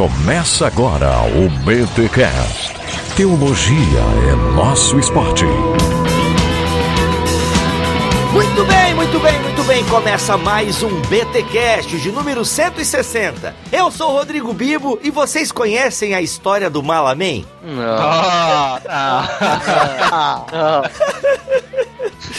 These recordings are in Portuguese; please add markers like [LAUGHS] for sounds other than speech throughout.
Começa agora o BTCast. Teologia é nosso esporte. Muito bem, muito bem, muito bem. Começa mais um BTcast de número 160. Eu sou o Rodrigo Bibo e vocês conhecem a história do Malaman? Não. Ah, ah, ah,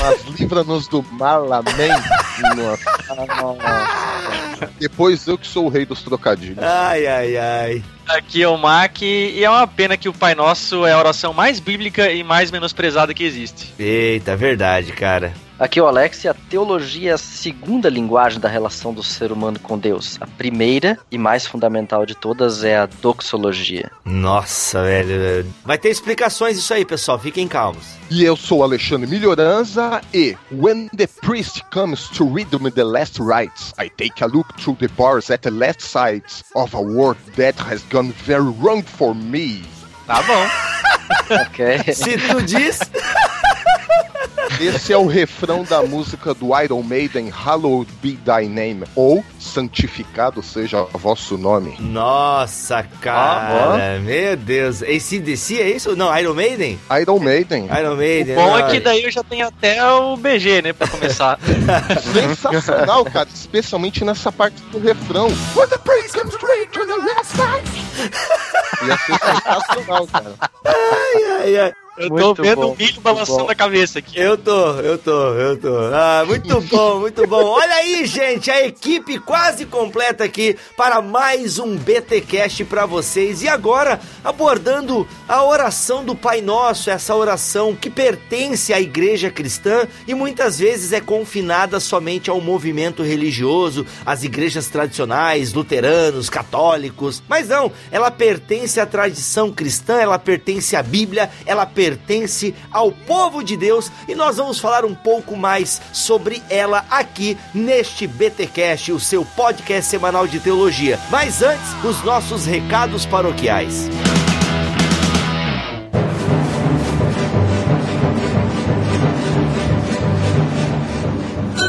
Mas livra-nos do Malaman. [LAUGHS] Depois eu que sou o rei dos trocadilhos. Ai, ai, ai. Aqui é o Mac e é uma pena que o Pai Nosso é a oração mais bíblica e mais menosprezada que existe. Eita, verdade, cara. Aqui é o Alex e a teologia é a segunda linguagem da relação do ser humano com Deus. A primeira e mais fundamental de todas é a doxologia. Nossa, velho. Vai ter explicações isso aí, pessoal. Fiquem calmos. E eu sou Alexandre Melhoranza e When the priest comes to read me the last rites, I take a look through the bars at the last sides of a world that has gone very wrong for me. Tá bom. [LAUGHS] ok. Se tu diz. [LAUGHS] Esse é o refrão da música do Iron Maiden, Hallowed Be Thy Name, ou Santificado Seja Vosso Nome. Nossa, cara. Ah, meu Deus. ACDC é isso? Não, Iron Maiden? Iron Maiden. Iron Maiden. O bom é que daí eu já tenho até o BG, né, pra começar. [LAUGHS] Sensacional, cara, especialmente nessa parte do refrão. When the praise comes straight to the last night. Ia ser sensacional, cara. Ai, ai, ai. Eu muito tô vendo o milho balançando bom. a cabeça aqui. Eu tô, eu tô, eu tô. Ah, muito bom, muito bom. Olha aí, gente, a equipe quase completa aqui para mais um BTcast para vocês. E agora abordando a oração do Pai Nosso, essa oração que pertence à igreja cristã e muitas vezes é confinada somente ao movimento religioso, às igrejas tradicionais, luteranos, católicos. Mas não, ela pertence à tradição cristã, ela pertence à Bíblia, ela pertence pertence ao povo de Deus e nós vamos falar um pouco mais sobre ela aqui neste BTcast, o seu podcast semanal de teologia. Mas antes, os nossos recados paroquiais.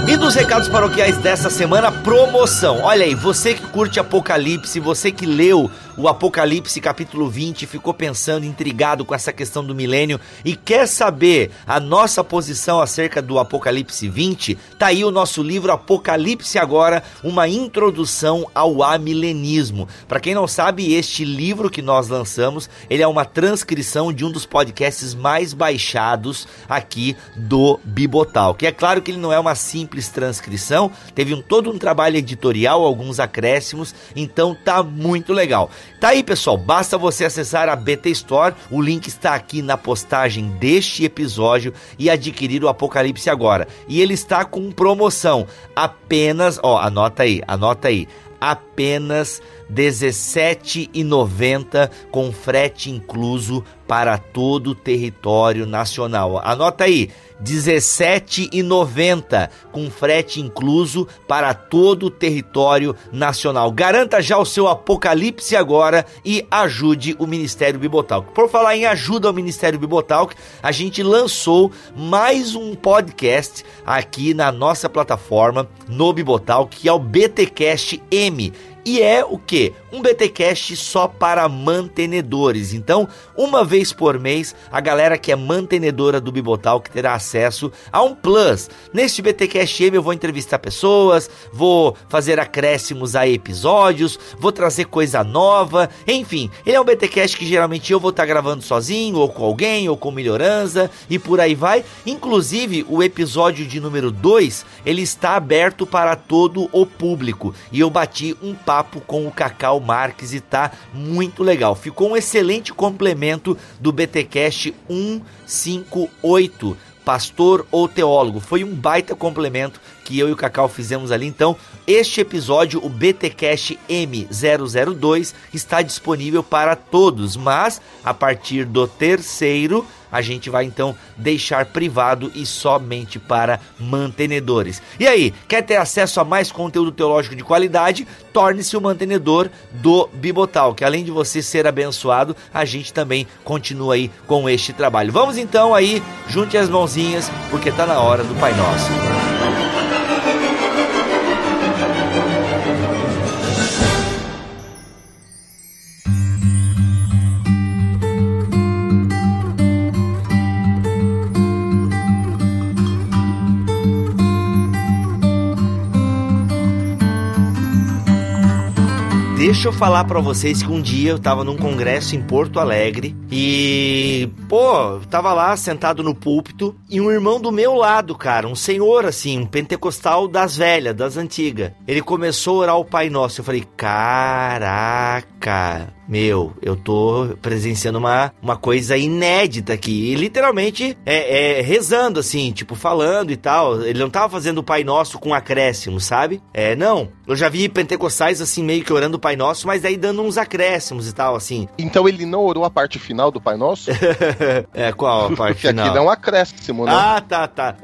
E dos recados paroquiais dessa semana, promoção. Olha aí, você que curte Apocalipse, você que leu o Apocalipse capítulo 20, ficou pensando, intrigado com essa questão do milênio e quer saber a nossa posição acerca do Apocalipse 20, tá aí o nosso livro Apocalipse Agora, uma introdução ao amilenismo. Para quem não sabe, este livro que nós lançamos, ele é uma transcrição de um dos podcasts mais baixados aqui do Bibotal. Que é claro que ele não é uma simples transcrição, teve um, todo um trabalho editorial, alguns acréscimos, então tá muito legal. Tá aí, pessoal, basta você acessar a BT Store, o link está aqui na postagem deste episódio e adquirir o Apocalipse agora. E ele está com promoção, apenas, ó, anota aí, anota aí, apenas R$17,90 com frete incluso para todo o território nacional. Anota aí, R$17,90 com frete incluso para todo o território nacional. Garanta já o seu Apocalipse agora e ajude o Ministério Bibotalk. Por falar em ajuda ao Ministério Bibotalk, a gente lançou mais um podcast aqui na nossa plataforma no Bibotalk, que é o BTcast M e é o que? Um BTcast só para mantenedores. Então, uma vez por mês, a galera que é mantenedora do Bibotal que terá acesso a um plus. Neste BTcast M eu vou entrevistar pessoas, vou fazer acréscimos a episódios, vou trazer coisa nova, enfim, ele é um BTcast que geralmente eu vou estar tá gravando sozinho ou com alguém ou com melhorança e por aí vai. Inclusive, o episódio de número 2, ele está aberto para todo o público e eu bati um papo com o Cacau Marques e tá muito legal. Ficou um excelente complemento do BTcast 158 pastor ou teólogo. Foi um baita complemento que eu e o Cacau fizemos ali. Então, este episódio, o BTcast M002, está disponível para todos, mas a partir do terceiro a gente vai então deixar privado e somente para mantenedores. E aí, quer ter acesso a mais conteúdo teológico de qualidade? Torne-se o um mantenedor do Bibotal, que além de você ser abençoado, a gente também continua aí com este trabalho. Vamos então aí, junte as mãozinhas, porque está na hora do Pai Nosso. Deixa eu falar para vocês que um dia eu tava num congresso em Porto Alegre e, pô, tava lá sentado no púlpito e um irmão do meu lado, cara, um senhor assim, um pentecostal das velhas, das antigas. Ele começou a orar o Pai Nosso. Eu falei, caraca, meu, eu tô presenciando uma, uma coisa inédita aqui. E literalmente é, é, rezando, assim, tipo, falando e tal. Ele não tava fazendo o Pai Nosso com acréscimo, sabe? É, não. Eu já vi pentecostais, assim, meio que orando o Pai Nosso, mas daí dando uns acréscimos e tal, assim. Então ele não orou a parte final do Pai Nosso? [LAUGHS] é, qual a parte Porque final? aqui não é um acréscimo, né? Ah, tá, tá.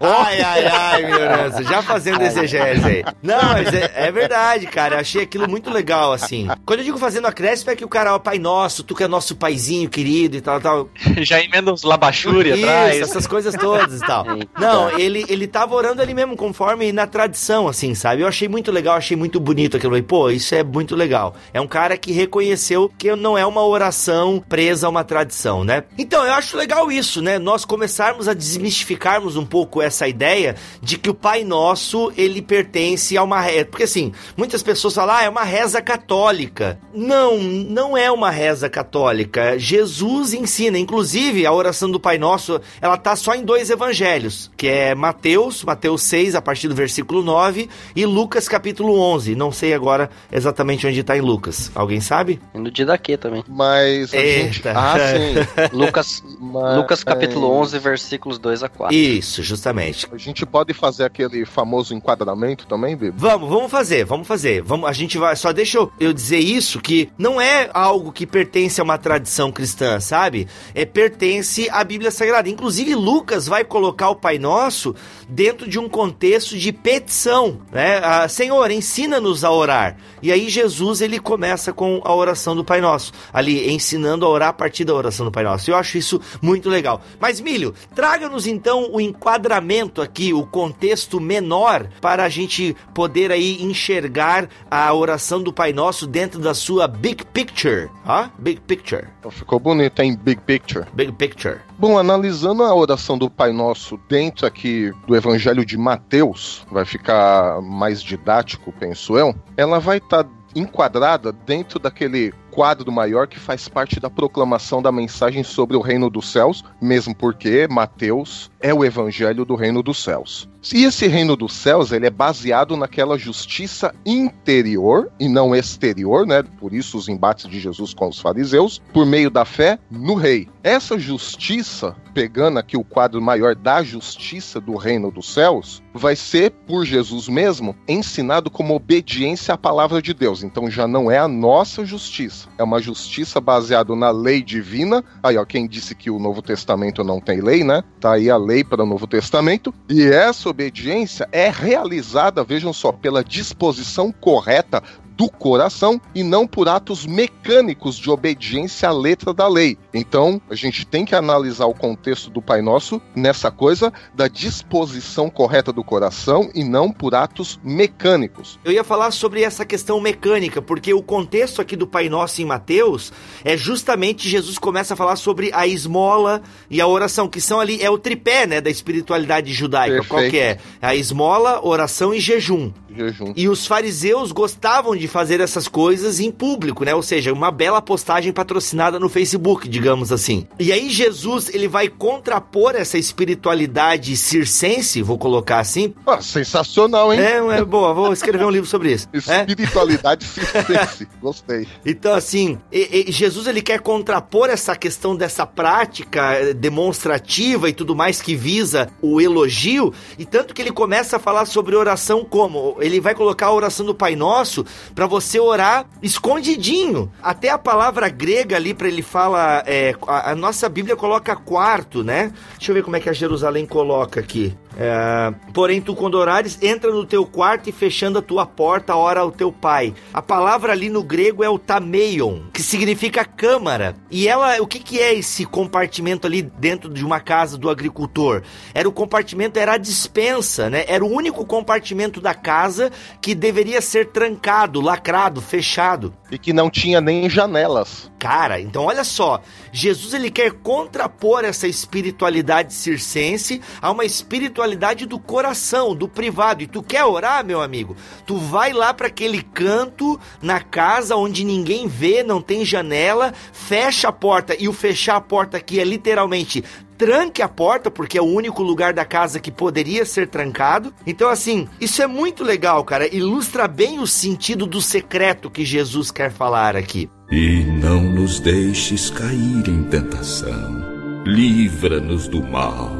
Ai, ai, ai, ignorância. Já fazendo exegese aí. Não, mas é, é verdade, cara. Eu achei aquilo muito legal, assim. Quando eu digo fazendo acréscimo, é que o cara, ó, Pai Nosso, tu que é nosso paizinho querido e tal, tal. [LAUGHS] Já emenda uns labachuri Isso, atrás. essas coisas todas e tal. Não, ele, ele tava orando ali mesmo, conforme na tradição, assim, sabe? Eu achei muito legal, achei muito bonito aquilo. E, pô, isso é muito legal. É um cara que reconheceu que não é uma oração presa a uma tradição, né? Então, eu acho legal isso, né? Nós começarmos a desmistificarmos um pouco essa ideia de que o Pai Nosso, ele pertence a uma reza. Porque, assim, muitas pessoas falam, ah, é uma reza católica. Não, não é uma reza católica. Jesus ensina, inclusive, a oração do Pai Nosso, ela tá só em dois evangelhos, que é Mateus, Mateus 6, a partir do versículo 9, e Lucas, capítulo 11. Não sei agora exatamente onde tá em Lucas. Alguém sabe? No dia daqui também. Mas a gente... Ah, sim. [LAUGHS] Lucas, Mas- Lucas capítulo é, 11, versículos 2 a 4. Isso, justamente. A gente pode fazer aquele famoso enquadramento também, Bibi? Vamos, vamos fazer, vamos fazer. Vamos, a gente vai. Só deixa eu, eu dizer isso que não é algo que pertence a uma tradição cristã, sabe? É pertence à Bíblia Sagrada. Inclusive Lucas vai colocar o Pai Nosso dentro de um contexto de petição, né? Ah, Senhor, ensina-nos a orar. E aí Jesus ele começa com a oração do Pai Nosso, ali ensinando a orar a partir da oração do Pai Nosso. Eu acho isso muito legal. Mas Milho, traga-nos então o enquadramento aqui, o contexto menor para a gente poder aí enxergar a oração do Pai Nosso dentro da sua big picture, ó, big picture, Então ficou bonito, hein? Big Picture. big picture. Bom, analisando a oração do Pai Nosso dentro aqui do Evangelho de Mateus, vai ficar mais didático, penso eu. Ela vai estar enquadrada dentro daquele quadro maior que faz parte da proclamação da mensagem sobre o reino dos céus, mesmo porque Mateus é o evangelho do reino dos céus. E esse reino dos céus, ele é baseado naquela justiça interior e não exterior, né? Por isso os embates de Jesus com os fariseus, por meio da fé no rei. Essa justiça, pegando aqui o quadro maior da justiça do reino dos céus, vai ser por Jesus mesmo ensinado como obediência à palavra de Deus. Então já não é a nossa justiça, é uma justiça baseada na lei divina. Aí, ó, quem disse que o Novo Testamento não tem lei, né? Tá aí a lei para o Novo Testamento. E essa obediência é realizada, vejam só, pela disposição correta do coração e não por atos mecânicos de obediência à letra da lei. Então, a gente tem que analisar o contexto do Pai Nosso nessa coisa da disposição correta do coração e não por atos mecânicos. Eu ia falar sobre essa questão mecânica, porque o contexto aqui do Pai Nosso em Mateus é justamente Jesus começa a falar sobre a esmola e a oração, que são ali, é o tripé, né, da espiritualidade judaica. Qual Perfeito. que é? A esmola, oração e jejum. Jejum. E os fariseus gostavam de fazer essas coisas em público, né? Ou seja, uma bela postagem patrocinada no Facebook, digamos assim. E aí Jesus, ele vai contrapor essa espiritualidade circense, vou colocar assim. Ah, sensacional, hein? É, é boa, vou escrever um livro sobre isso. É? Espiritualidade circense. [LAUGHS] Gostei. Então, assim, e- e Jesus ele quer contrapor essa questão dessa prática eh, demonstrativa e tudo mais que visa o elogio, e tanto que ele começa a falar sobre oração como ele vai colocar a oração do Pai Nosso para você orar escondidinho. Até a palavra grega ali para ele fala, é, a, a nossa Bíblia coloca quarto, né? Deixa eu ver como é que a Jerusalém coloca aqui. É, porém, tu quando orares, entra no teu quarto e fechando a tua porta, ora ao teu pai. A palavra ali no grego é o tameion, que significa câmara. E ela, o que, que é esse compartimento ali dentro de uma casa do agricultor? Era o compartimento, era a dispensa, né? Era o único compartimento da casa que deveria ser trancado, lacrado, fechado. E que não tinha nem janelas. Cara, então olha só, Jesus ele quer contrapor essa espiritualidade circense a uma espiritualidade espiritualidade do coração, do privado. E tu quer orar, meu amigo? Tu vai lá para aquele canto na casa onde ninguém vê, não tem janela, fecha a porta. E o fechar a porta aqui é literalmente tranque a porta, porque é o único lugar da casa que poderia ser trancado. Então, assim, isso é muito legal, cara. Ilustra bem o sentido do secreto que Jesus quer falar aqui. E não nos deixes cair em tentação. Livra-nos do mal.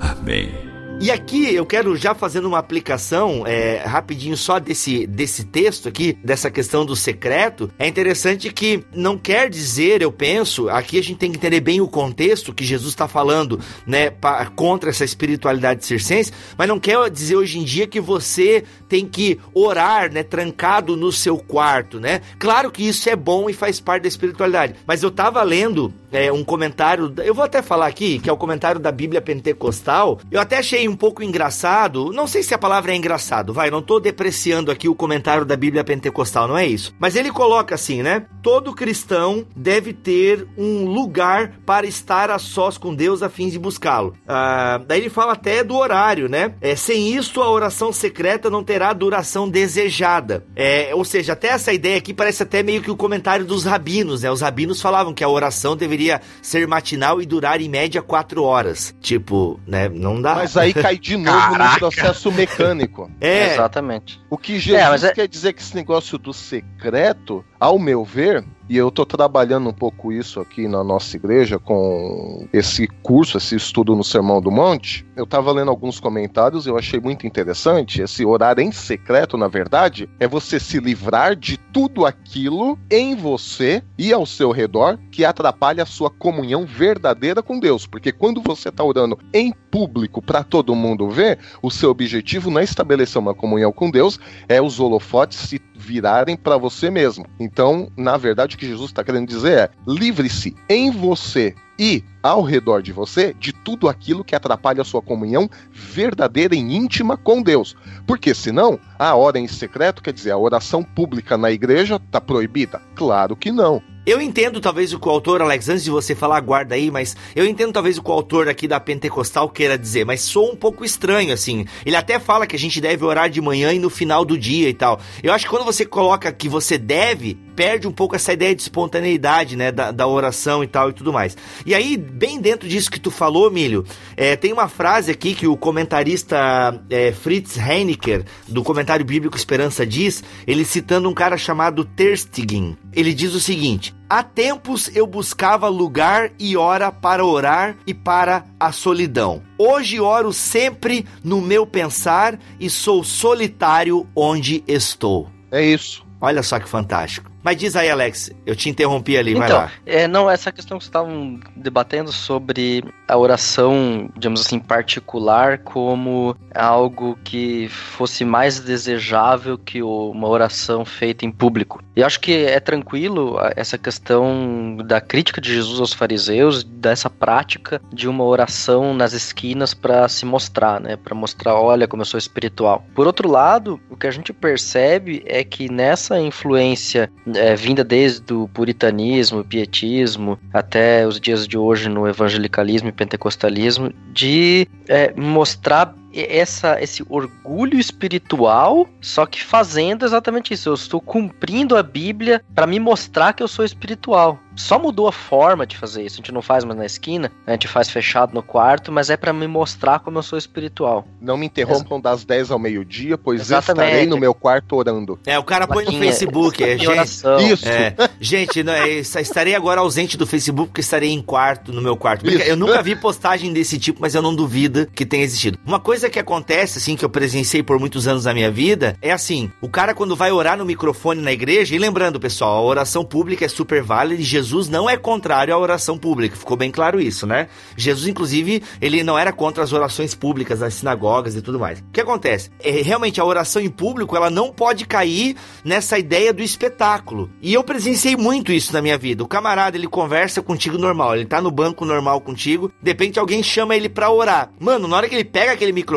Amém. E aqui eu quero já fazendo uma aplicação é, rapidinho só desse, desse texto aqui, dessa questão do secreto. É interessante que não quer dizer, eu penso, aqui a gente tem que entender bem o contexto que Jesus está falando, né, pra, contra essa espiritualidade circense, mas não quer dizer hoje em dia que você tem que orar, né, trancado no seu quarto, né? Claro que isso é bom e faz parte da espiritualidade, mas eu tava lendo é, um comentário, eu vou até falar aqui, que é o comentário da Bíblia Pentecostal, eu até achei um pouco engraçado. Não sei se a palavra é engraçado, vai, não tô depreciando aqui o comentário da Bíblia Pentecostal, não é isso. Mas ele coloca assim, né? Todo cristão deve ter um lugar para estar a sós com Deus a fim de buscá-lo. Ah, daí ele fala até do horário, né? É, sem isto, a oração secreta não terá duração desejada. É, ou seja, até essa ideia aqui parece até meio que o comentário dos rabinos, né? Os rabinos falavam que a oração deveria ser matinal e durar em média quatro horas. Tipo, né? Não dá. Mas aí cai de novo [LAUGHS] Caraca. no processo mecânico. É, Exatamente. O que Jesus É, é- quer dizer que esse negócio do secreto, ao meu ver, e eu tô trabalhando um pouco isso aqui na nossa igreja com esse curso, esse estudo no Sermão do Monte, eu tava lendo alguns comentários e eu achei muito interessante. Esse orar em secreto, na verdade, é você se livrar de tudo aquilo em você e ao seu redor que atrapalha a sua comunhão verdadeira com Deus. Porque quando você tá orando em público para todo mundo ver, o seu objetivo não é estabelecer uma comunhão com Deus, é os holofotes se virarem para você mesmo. Então, na verdade, o que Jesus está querendo dizer é: livre-se em você e ao redor de você de tudo aquilo que atrapalha a sua comunhão verdadeira e íntima com Deus. Porque senão, a hora em secreto, quer dizer, a oração pública na igreja está proibida? Claro que não. Eu entendo talvez o que o autor, Alex, antes de você falar, guarda aí, mas eu entendo talvez o que o autor aqui da Pentecostal queira dizer, mas sou um pouco estranho, assim. Ele até fala que a gente deve orar de manhã e no final do dia e tal. Eu acho que quando você coloca que você deve, perde um pouco essa ideia de espontaneidade, né, da, da oração e tal e tudo mais. E aí, bem dentro disso que tu falou, Milho, é, tem uma frase aqui que o comentarista é, Fritz Heinecker, do comentário bíblico Esperança diz, ele citando um cara chamado Terstegen. Ele diz o seguinte: Há tempos eu buscava lugar e hora para orar e para a solidão. Hoje oro sempre no meu pensar e sou solitário onde estou. É isso. Olha só que fantástico. Mas diz aí, Alex, eu te interrompi ali, vai Então, lá. é, não, essa questão que vocês estavam debatendo sobre a oração, digamos assim, particular, como algo que fosse mais desejável que uma oração feita em público. E acho que é tranquilo essa questão da crítica de Jesus aos fariseus, dessa prática de uma oração nas esquinas para se mostrar, né, para mostrar, olha como eu sou espiritual. Por outro lado, o que a gente percebe é que nessa influência é, vinda desde o puritanismo, o pietismo, até os dias de hoje no evangelicalismo e pentecostalismo, de é, mostrar essa, esse orgulho espiritual, só que fazendo exatamente isso. Eu estou cumprindo a Bíblia para me mostrar que eu sou espiritual. Só mudou a forma de fazer isso. A gente não faz mais na esquina, a gente faz fechado no quarto, mas é para me mostrar como eu sou espiritual. Não me interrompam das 10 ao meio-dia, pois Exatamente. estarei no meu quarto orando. É, o cara põe no Facebook, é, gente. oração. Isso. É, gente, não, é, estarei agora ausente do Facebook porque estarei em quarto, no meu quarto. Eu nunca vi postagem desse tipo, mas eu não duvido que tenha existido. Uma coisa que acontece, assim, que eu presenciei por muitos anos na minha vida, é assim, o cara quando vai orar no microfone na igreja, e lembrando, pessoal, a oração pública é super válida e Jesus não é contrário à oração pública, ficou bem claro isso, né? Jesus, inclusive, ele não era contra as orações públicas nas sinagogas e tudo mais. O que acontece? É, realmente, a oração em público, ela não pode cair nessa ideia do espetáculo. E eu presenciei muito isso na minha vida. O camarada, ele conversa contigo normal, ele tá no banco normal contigo, de repente alguém chama ele pra orar. Mano, na hora que ele pega aquele microfone,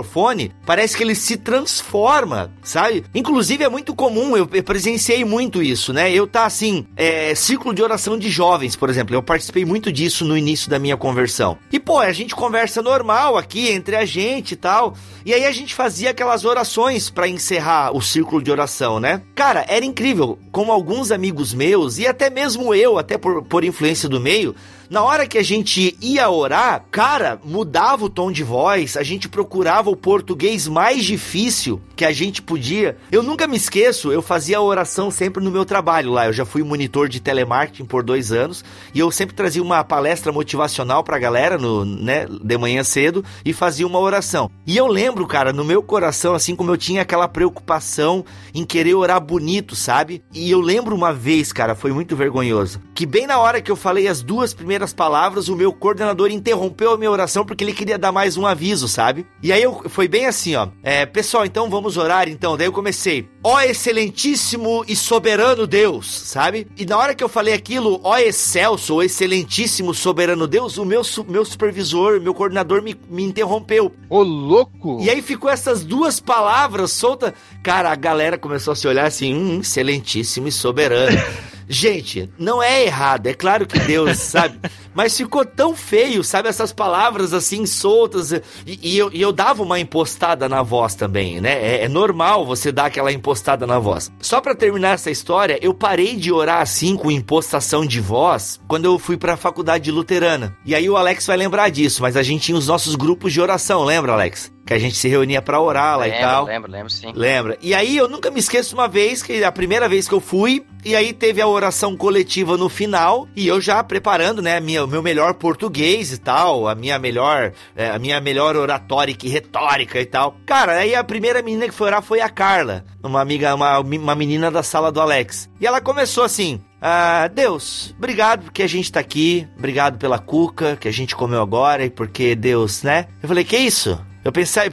parece que ele se transforma, sabe? Inclusive é muito comum, eu, presenciei muito isso, né? Eu tá assim, é, ciclo de oração de jovens, por exemplo, eu participei muito disso no início da minha conversão. E pô, a gente conversa normal aqui entre a gente e tal, e aí a gente fazia aquelas orações para encerrar o círculo de oração, né? Cara, era incrível como alguns amigos meus e até mesmo eu, até por, por influência do meio, na hora que a gente ia orar, cara, mudava o tom de voz, a gente procurava o português mais difícil que a gente podia. Eu nunca me esqueço, eu fazia oração sempre no meu trabalho lá. Eu já fui monitor de telemarketing por dois anos e eu sempre trazia uma palestra motivacional pra galera, no, né, de manhã cedo e fazia uma oração. E eu lembro, cara, no meu coração, assim como eu tinha aquela preocupação em querer orar bonito, sabe? E eu lembro uma vez, cara, foi muito vergonhoso, que bem na hora que eu falei as duas primeiras primeiras palavras, o meu coordenador interrompeu a minha oração porque ele queria dar mais um aviso, sabe? E aí eu, foi bem assim, ó. É, pessoal, então vamos orar, então. Daí eu comecei, ó excelentíssimo e soberano Deus, sabe? E na hora que eu falei aquilo, ó excelso, ó excelentíssimo soberano Deus, o meu, meu supervisor, meu coordenador me, me interrompeu. Ô, louco! E aí ficou essas duas palavras soltas. Cara, a galera começou a se olhar assim, hum, excelentíssimo e soberano. [LAUGHS] Gente, não é errado, é claro que Deus, [LAUGHS] sabe? Mas ficou tão feio, sabe? Essas palavras assim soltas. E, e, eu, e eu, dava uma impostada na voz também, né? É, é, normal você dar aquela impostada na voz. Só para terminar essa história, eu parei de orar assim com impostação de voz quando eu fui pra faculdade luterana. E aí o Alex vai lembrar disso, mas a gente tinha os nossos grupos de oração, lembra, Alex? Que a gente se reunia para orar lá lembro, e tal. Lembro, lembro, sim. Lembra? E aí eu nunca me esqueço uma vez que a primeira vez que eu fui, e aí teve a oração coletiva no final, e eu já preparando, né, minha, o meu melhor português e tal, a minha melhor, é, a minha melhor oratórica e retórica e tal. Cara, aí a primeira menina que foi orar foi a Carla, uma amiga, uma, uma menina da sala do Alex. E ela começou assim: ah, Deus, obrigado porque a gente tá aqui, obrigado pela cuca que a gente comeu agora e porque Deus, né? Eu falei, que isso? Eu pensei,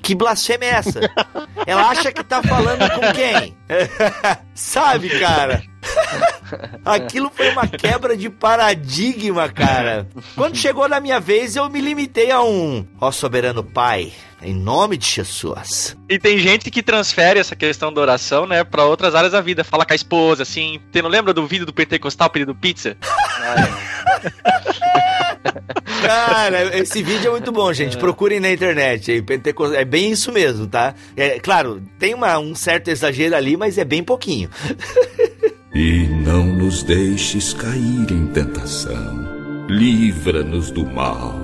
que blasfêmia é essa? [LAUGHS] Ela acha que tá falando com quem? [LAUGHS] Sabe, cara? [LAUGHS] Aquilo foi uma quebra de paradigma, cara. Quando chegou na minha vez, eu me limitei a um ó soberano Pai, em nome de Jesus. E tem gente que transfere essa questão da oração, né, para outras áreas da vida. Fala com a esposa, assim. Você não lembra do vídeo do pentecostal pedindo pizza? Cara, esse vídeo é muito bom, gente. Procurem na internet. É bem isso mesmo, tá? É, claro, tem uma, um certo exagero ali, mas é bem pouquinho. [LAUGHS] e não nos deixes cair em tentação. Livra-nos do mal.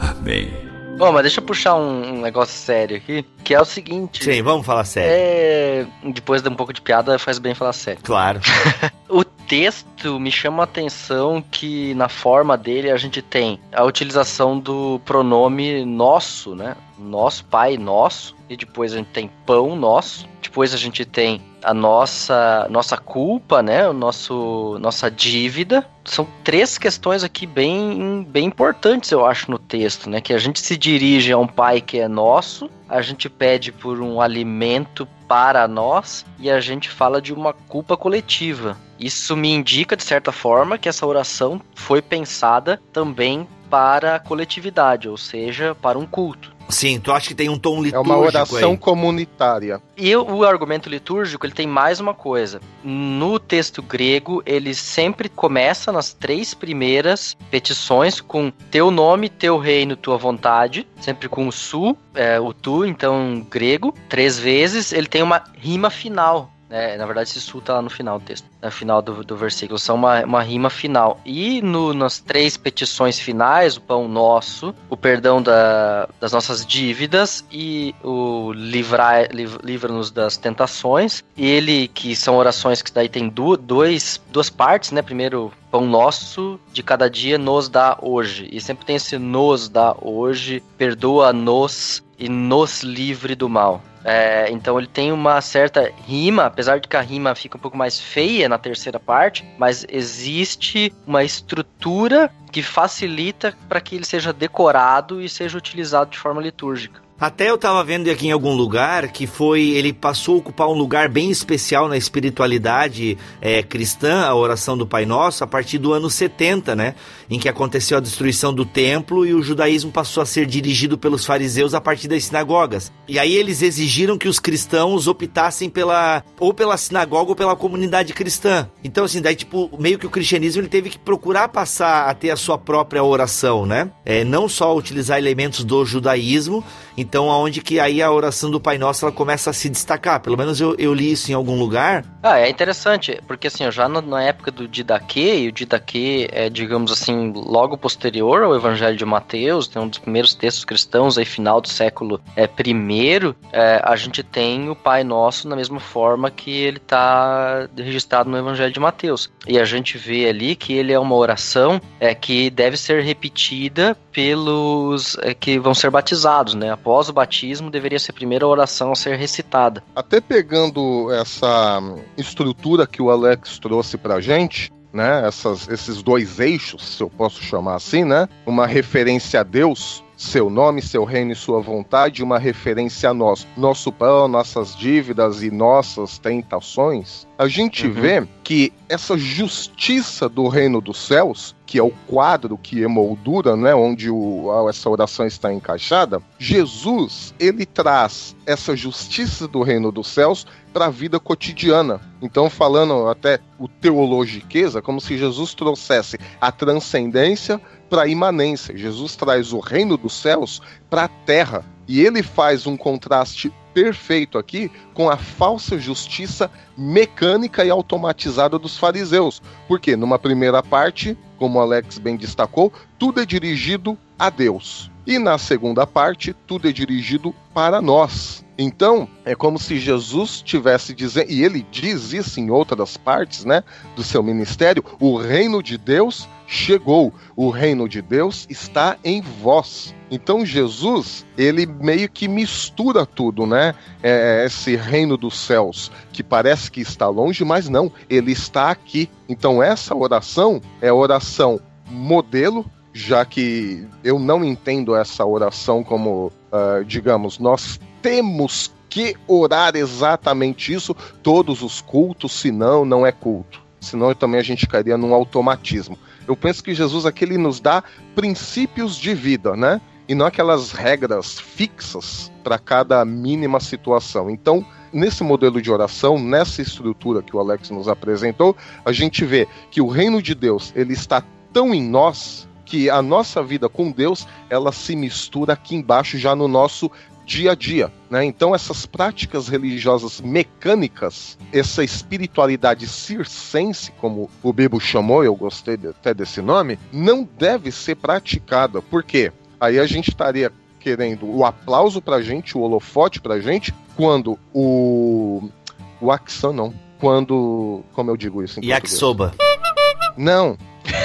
Amém. Bom, mas deixa eu puxar um, um, negócio sério aqui, que é o seguinte. Sim, vamos falar sério. É. Depois de um pouco de piada, faz bem falar sério. Claro. [LAUGHS] o texto me chama a atenção que na forma dele a gente tem a utilização do pronome nosso, né? Nosso, pai, nosso. E depois a gente tem pão nosso. Depois a gente tem a nossa nossa culpa, né? O nosso nossa dívida. São três questões aqui bem bem importantes, eu acho, no texto, né? Que a gente se dirige a um pai que é nosso, a gente pede por um alimento para nós e a gente fala de uma culpa coletiva. Isso me indica, de certa forma, que essa oração foi pensada também para a coletividade, ou seja, para um culto. Sim, tu acha que tem um tom litúrgico É uma oração aí. comunitária. E o argumento litúrgico, ele tem mais uma coisa. No texto grego, ele sempre começa nas três primeiras petições com teu nome, teu reino, tua vontade, sempre com o su, é, o tu, então grego, três vezes. Ele tem uma rima final, é, na verdade, esse sul tá lá no final do texto, no final do, do versículo. São uma, uma rima final. E no, nas três petições finais, o pão nosso, o perdão da, das nossas dívidas e o livrar, livra-nos das tentações. Ele, que são orações que daí tem du, dois, duas partes, né? Primeiro, pão nosso de cada dia nos dá hoje. E sempre tem esse nos dá hoje, perdoa-nos e nos livre do mal. É, então ele tem uma certa rima, apesar de que a rima fica um pouco mais feia na terceira parte, mas existe uma estrutura que facilita para que ele seja decorado e seja utilizado de forma litúrgica. Até eu tava vendo aqui em algum lugar que foi. Ele passou a ocupar um lugar bem especial na espiritualidade é, cristã, a oração do Pai Nosso, a partir do ano 70, né? Em que aconteceu a destruição do templo e o judaísmo passou a ser dirigido pelos fariseus a partir das sinagogas. E aí eles exigiram que os cristãos optassem pela. ou pela sinagoga ou pela comunidade cristã. Então, assim, daí, tipo, meio que o cristianismo ele teve que procurar passar a ter a sua própria oração, né? É, não só utilizar elementos do judaísmo, então aonde que aí a oração do Pai Nosso ela começa a se destacar. Pelo menos eu, eu li isso em algum lugar. Ah, é interessante, porque assim, já na, época do Didaquê, e o Didaquê é, digamos assim, logo posterior ao Evangelho de Mateus, tem um dos primeiros textos cristãos aí, final do século é, primeiro, é, a gente tem o Pai Nosso na mesma forma que ele está registrado no Evangelho de Mateus. E a gente vê ali que ele é uma oração é, que deve ser repetida pelos é, que vão ser batizados, né? Após o batismo, deveria ser a primeira oração a ser recitada. Até pegando essa estrutura que o Alex trouxe pra gente, né? Essas, esses dois eixos, se eu posso chamar assim, né? Uma referência a Deus, seu nome, seu reino e sua vontade, uma referência a nós, nosso pão, nossas dívidas e nossas tentações, a gente uhum. vê que essa justiça do reino dos céus, que é o quadro que emoldura, né, onde o, essa oração está encaixada, Jesus, ele traz essa justiça do reino dos céus para a vida cotidiana. Então, falando até o teologiqueza, como se Jesus trouxesse a transcendência para a imanência. Jesus traz o reino dos céus para a terra. E ele faz um contraste perfeito aqui com a falsa justiça mecânica e automatizada dos fariseus. Porque numa primeira parte, como Alex bem destacou, tudo é dirigido a Deus. E na segunda parte, tudo é dirigido para nós. Então, é como se Jesus tivesse dizendo, e ele diz isso em outras partes, né, do seu ministério, o reino de Deus chegou, o reino de Deus está em vós. Então Jesus, ele meio que mistura tudo, né? É, esse reino dos céus, que parece que está longe, mas não, ele está aqui. Então essa oração é oração modelo, já que eu não entendo essa oração como, uh, digamos, nós temos que orar exatamente isso todos os cultos, senão não é culto. Senão também a gente cairia num automatismo. Eu penso que Jesus aqui ele nos dá princípios de vida, né? E não aquelas regras fixas para cada mínima situação. Então, nesse modelo de oração, nessa estrutura que o Alex nos apresentou, a gente vê que o reino de Deus ele está tão em nós que a nossa vida com Deus ela se mistura aqui embaixo já no nosso dia a dia. Né? Então, essas práticas religiosas mecânicas, essa espiritualidade circense, como o Bibo chamou, eu gostei até desse nome, não deve ser praticada. Por quê? Aí a gente estaria querendo o aplauso pra gente, o holofote pra gente, quando o. O Axan não. Quando. Como eu digo isso em Yakisoba. Não.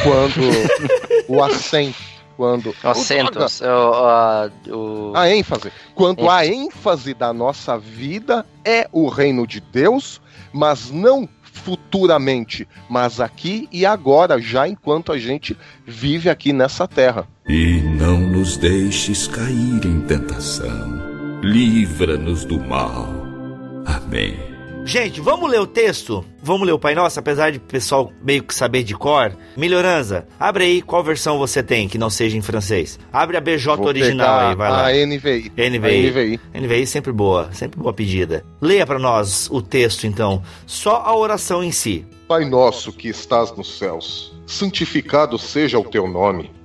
Quando [LAUGHS] o assento quando. Acentos. O, o, A ênfase. Quando a ênfase da nossa vida é o reino de Deus, mas não futuramente, mas aqui e agora, já enquanto a gente vive aqui nessa terra. E não nos deixes cair em tentação. Livra-nos do mal. Amém. Gente, vamos ler o texto? Vamos ler o Pai Nosso, apesar de o pessoal meio que saber de cor. Melhorança, abre aí qual versão você tem que não seja em francês. Abre a BJ Vou original aí, vai lá. A NVI. NVI. A NVI. NVI sempre boa, sempre boa pedida. Leia para nós o texto então, só a oração em si. Pai nosso que estás nos céus, santificado seja o teu nome,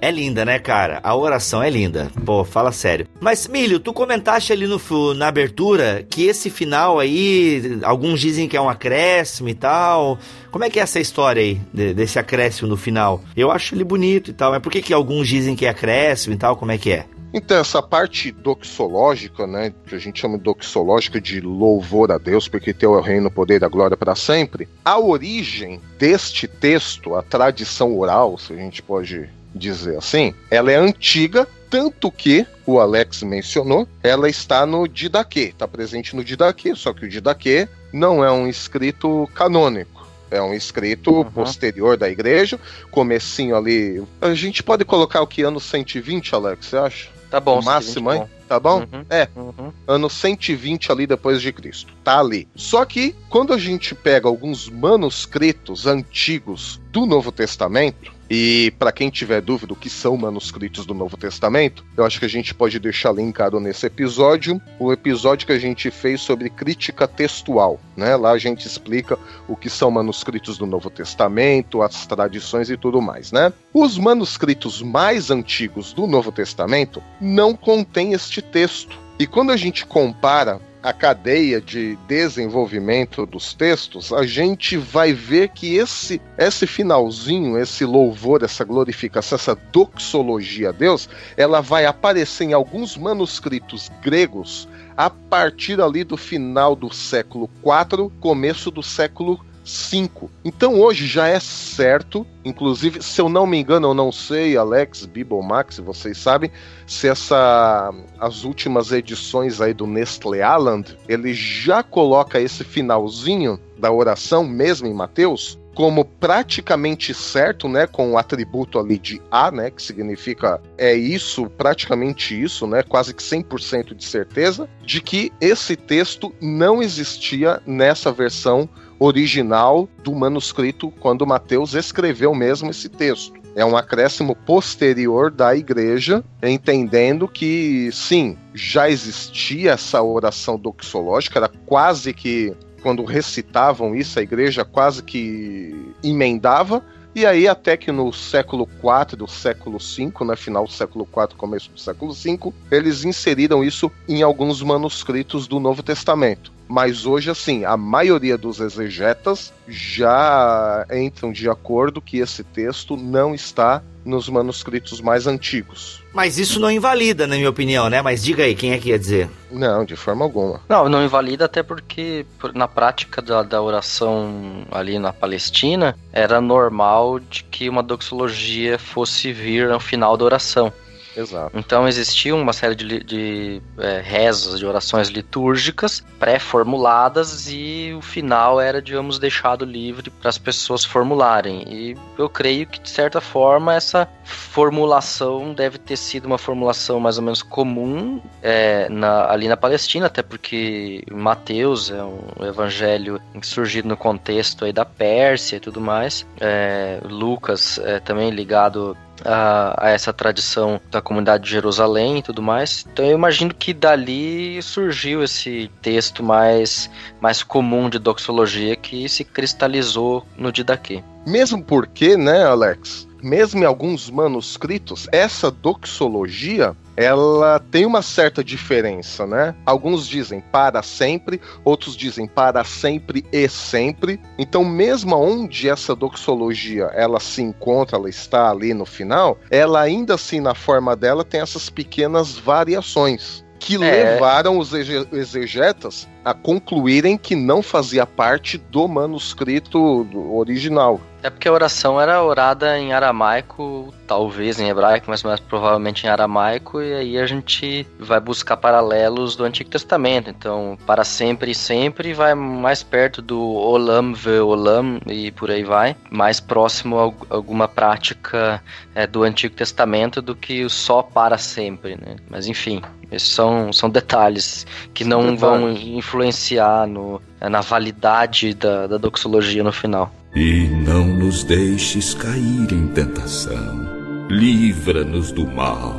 É linda, né, cara? A oração é linda. Pô, fala sério. Mas, Milho, tu comentaste ali no, na abertura que esse final aí, alguns dizem que é um acréscimo e tal. Como é que é essa história aí, de, desse acréscimo no final? Eu acho ele bonito e tal, mas por que, que alguns dizem que é acréscimo e tal? Como é que é? Então, essa parte doxológica, né, que a gente chama de doxológica de louvor a Deus, porque teu é o reino, o poder e a glória para sempre, a origem deste texto, a tradição oral, se a gente pode dizer assim, ela é antiga, tanto que o Alex mencionou, ela está no Didaquê, está presente no Didaquê, só que o Didaquê não é um escrito canônico. É um escrito uhum. posterior da igreja, comecinho ali. A gente pode colocar o que ano 120, Alex, você acha? Tá bom, o máximo, hein? Tá bom? Uhum, é. Uhum. Ano 120 ali depois de Cristo. Tá ali. Só que quando a gente pega alguns manuscritos antigos do Novo Testamento, e para quem tiver dúvida o que são manuscritos do Novo Testamento, eu acho que a gente pode deixar linkado nesse episódio o episódio que a gente fez sobre crítica textual. Né? Lá a gente explica o que são manuscritos do Novo Testamento, as tradições e tudo mais. Né? Os manuscritos mais antigos do Novo Testamento não contêm este texto. E quando a gente compara a cadeia de desenvolvimento dos textos, a gente vai ver que esse, esse finalzinho, esse louvor, essa glorificação, essa doxologia a Deus, ela vai aparecer em alguns manuscritos gregos a partir ali do final do século IV, começo do século 5. Então hoje já é certo, inclusive, se eu não me engano, eu não sei, Alex, Bible Max, vocês sabem, se essa as últimas edições aí do Nestle Island, ele já coloca esse finalzinho da oração mesmo em Mateus como praticamente certo, né, com o atributo ali de A, né, que significa é isso, praticamente isso, né, quase que 100% de certeza de que esse texto não existia nessa versão original do manuscrito quando Mateus escreveu mesmo esse texto. É um acréscimo posterior da igreja, entendendo que, sim, já existia essa oração doxológica, era quase que, quando recitavam isso, a igreja quase que emendava, e aí, até que no século IV do século V, né, final do século IV, começo do século V, eles inseriram isso em alguns manuscritos do Novo Testamento. Mas hoje, assim, a maioria dos exegetas já entram de acordo que esse texto não está nos manuscritos mais antigos. Mas isso não invalida, na minha opinião, né? Mas diga aí, quem é que ia dizer? Não, de forma alguma. Não, não invalida até porque na prática da, da oração ali na Palestina era normal de que uma doxologia fosse vir no final da oração. Exato. Então existia uma série de, de é, rezas, de orações litúrgicas pré-formuladas e o final era, digamos, deixado livre para as pessoas formularem. E eu creio que, de certa forma, essa formulação deve ter sido uma formulação mais ou menos comum é, na, ali na Palestina, até porque Mateus é um evangelho surgido no contexto aí da Pérsia e tudo mais. É, Lucas é também ligado a, a, essa tradição da comunidade de Jerusalém e tudo mais. Então eu imagino que dali surgiu esse texto mais, mais comum de doxologia que se cristalizou no Didaquê. Mesmo porque, né, Alex? Mesmo em alguns manuscritos, essa doxologia ela tem uma certa diferença, né? Alguns dizem para sempre, outros dizem para sempre e sempre. Então, mesmo onde essa doxologia ela se encontra, ela está ali no final, ela ainda assim na forma dela tem essas pequenas variações que é. levaram os exegetas a concluírem que não fazia parte do manuscrito original. É porque a oração era orada em aramaico, talvez em hebraico, mas mais provavelmente em aramaico, e aí a gente vai buscar paralelos do Antigo Testamento. Então, para sempre e sempre vai mais perto do olam ve olam e por aí vai, mais próximo a alguma prática é, do Antigo Testamento do que o só para sempre, né? Mas enfim, esses são, são detalhes que não vão influenciar no, na validade da, da doxologia no final. E não nos deixes cair em tentação. Livra-nos do mal.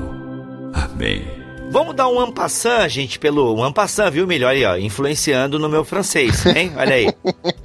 Amém. Vamos dar um ampassant, gente, pelo um ampassant, viu? Melhor aí, ó, influenciando no meu francês, hein? Olha aí.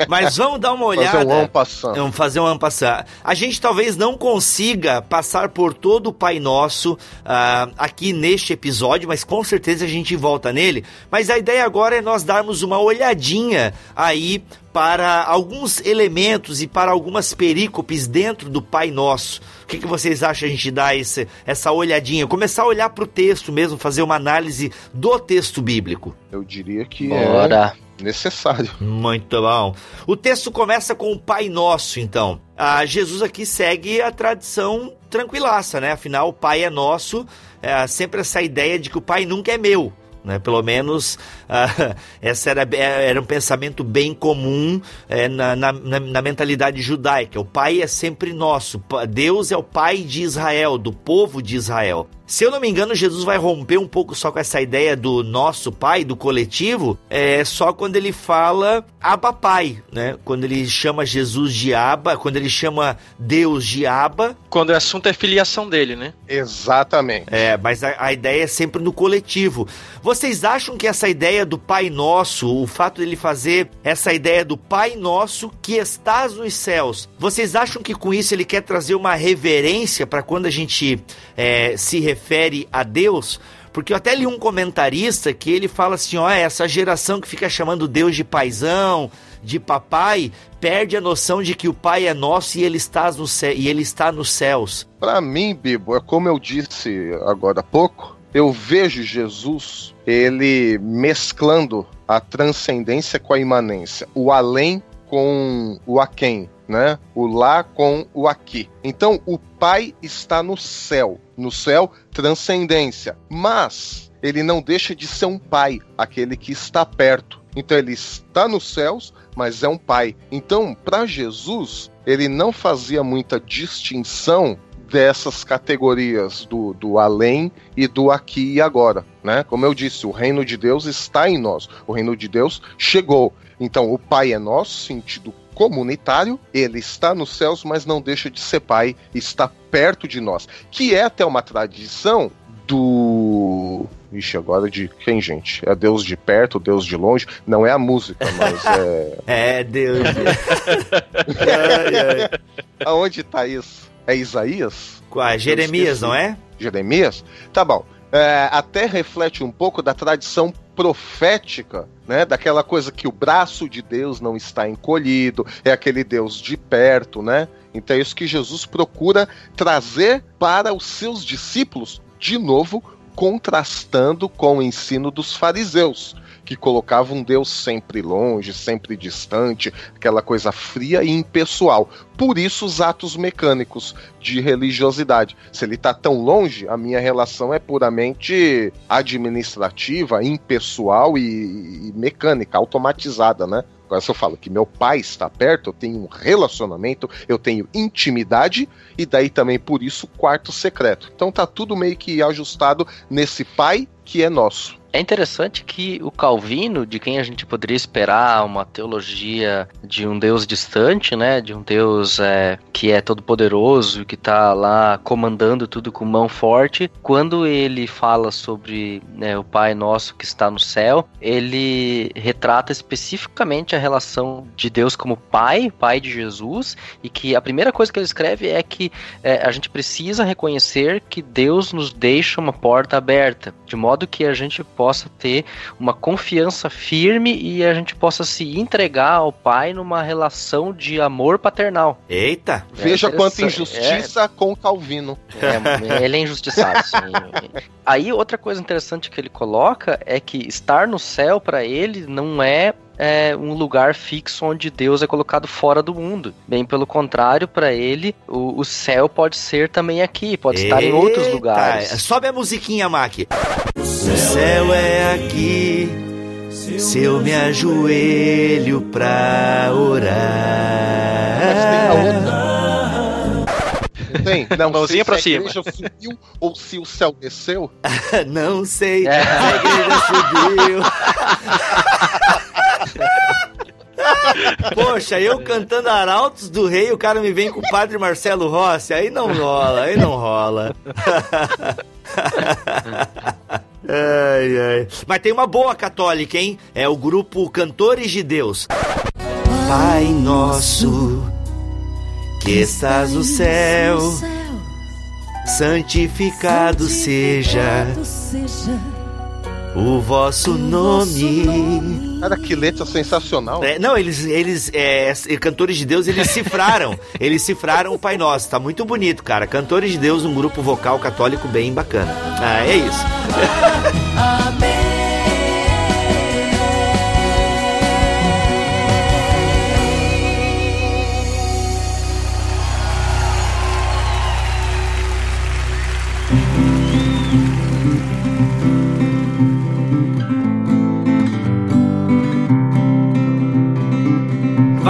Mas vamos dar uma olhada. Fazer um ampassant. Vamos fazer um ampassant. A gente talvez não consiga passar por todo o Pai Nosso uh, aqui neste episódio, mas com certeza a gente volta nele. Mas a ideia agora é nós darmos uma olhadinha aí para alguns elementos e para algumas perícopes dentro do Pai Nosso. O que, que vocês acham a gente dar esse, essa olhadinha? Começar a olhar para o texto mesmo, fazer uma análise do texto bíblico? Eu diria que Bora. é necessário. Muito bom. O texto começa com o Pai Nosso, então. Ah, Jesus aqui segue a tradição tranquilaça, né? Afinal, o Pai é nosso. É sempre essa ideia de que o Pai nunca é meu. Né? Pelo menos ah, [LAUGHS] esse era, era um pensamento bem comum é, na, na, na, mentalidade judaica. O Pai é sempre nosso. Deus é o Pai de Israel, do povo de Israel. Se eu não me engano, Jesus vai romper um pouco só com essa ideia do nosso pai, do coletivo, é só quando ele fala Abba Pai, né? Quando ele chama Jesus de Abba, quando ele chama Deus de Abba. Quando o assunto é filiação dele, né? Exatamente. É, mas a, a ideia é sempre no coletivo. Vocês acham que essa ideia do Pai Nosso, o fato dele fazer essa ideia do Pai Nosso que estás nos céus, vocês acham que com isso ele quer trazer uma reverência para quando a gente é, se refere refere a Deus, porque eu até li um comentarista que ele fala assim: ó, essa geração que fica chamando Deus de paizão, de papai, perde a noção de que o pai é nosso e ele está, no céu, e ele está nos céus. Para mim, Bibo, é como eu disse agora há pouco, eu vejo Jesus ele mesclando a transcendência com a imanência, o além com o aquém, né? O lá com o aqui. Então, o Pai está no céu. No céu, transcendência. Mas ele não deixa de ser um pai, aquele que está perto. Então ele está nos céus, mas é um pai. Então, para Jesus, ele não fazia muita distinção dessas categorias do, do além e do aqui e agora, né? Como eu disse, o reino de Deus está em nós. O reino de Deus chegou. Então, o Pai é nosso, sentido comunitário, ele está nos céus, mas não deixa de ser Pai, está perto de nós. Que é até uma tradição do. Ixi, agora de quem, gente? É Deus de perto, Deus de longe? Não é a música, mas é. [LAUGHS] é, Deus. [LAUGHS] ai, ai. Aonde está isso? É Isaías? Qual? Jeremias, não é? Jeremias? Tá bom. É, até reflete um pouco da tradição profética, né? Daquela coisa que o braço de Deus não está encolhido, é aquele Deus de perto, né? Então é isso que Jesus procura trazer para os seus discípulos, de novo, contrastando com o ensino dos fariseus que colocava um Deus sempre longe, sempre distante, aquela coisa fria e impessoal. Por isso os atos mecânicos de religiosidade. Se ele está tão longe, a minha relação é puramente administrativa, impessoal e, e mecânica, automatizada, né? Agora, se eu falo que meu pai está perto, eu tenho um relacionamento, eu tenho intimidade, e daí também por isso quarto secreto. Então tá tudo meio que ajustado nesse pai que é nosso. É interessante que o Calvino, de quem a gente poderia esperar uma teologia de um Deus distante, né, de um Deus é, que é todo poderoso, que está lá comandando tudo com mão forte, quando ele fala sobre né, o Pai Nosso que está no céu, ele retrata especificamente a relação de Deus como Pai, Pai de Jesus, e que a primeira coisa que ele escreve é que é, a gente precisa reconhecer que Deus nos deixa uma porta aberta, de modo que a gente possa ter uma confiança firme e a gente possa se entregar ao Pai numa relação de amor paternal. Eita! É Veja quanta injustiça é... com Calvino. É, ele é injustiçado, sim. Aí outra coisa interessante que ele coloca é que estar no céu para ele não é é um lugar fixo onde Deus é colocado fora do mundo. Bem pelo contrário, para ele, o, o, céu pode ser também aqui, pode Eita, estar em outros lugares. Sobe a musiquinha, Mac. O céu é aqui, se eu me ajoelho pra orar. Mas tem a outra. Tem? Não, Mãozinha pra se cima. subiu ou se o céu desceu? [LAUGHS] não sei é. se a igreja subiu. [LAUGHS] Poxa, eu cantando Arautos do Rei, o cara me vem com o Padre Marcelo Rossi, aí não rola, aí não rola. [LAUGHS] ai, ai. Mas tem uma boa católica, hein? É o grupo Cantores de Deus. Pai nosso, que estás no céu, santificado seja o vosso nome. Cara, que letra sensacional. É, não, eles, eles é, cantores de Deus, eles cifraram. [LAUGHS] eles cifraram o Pai Nosso. Tá muito bonito, cara. Cantores de Deus, um grupo vocal católico bem bacana. Ah, é isso. Amém.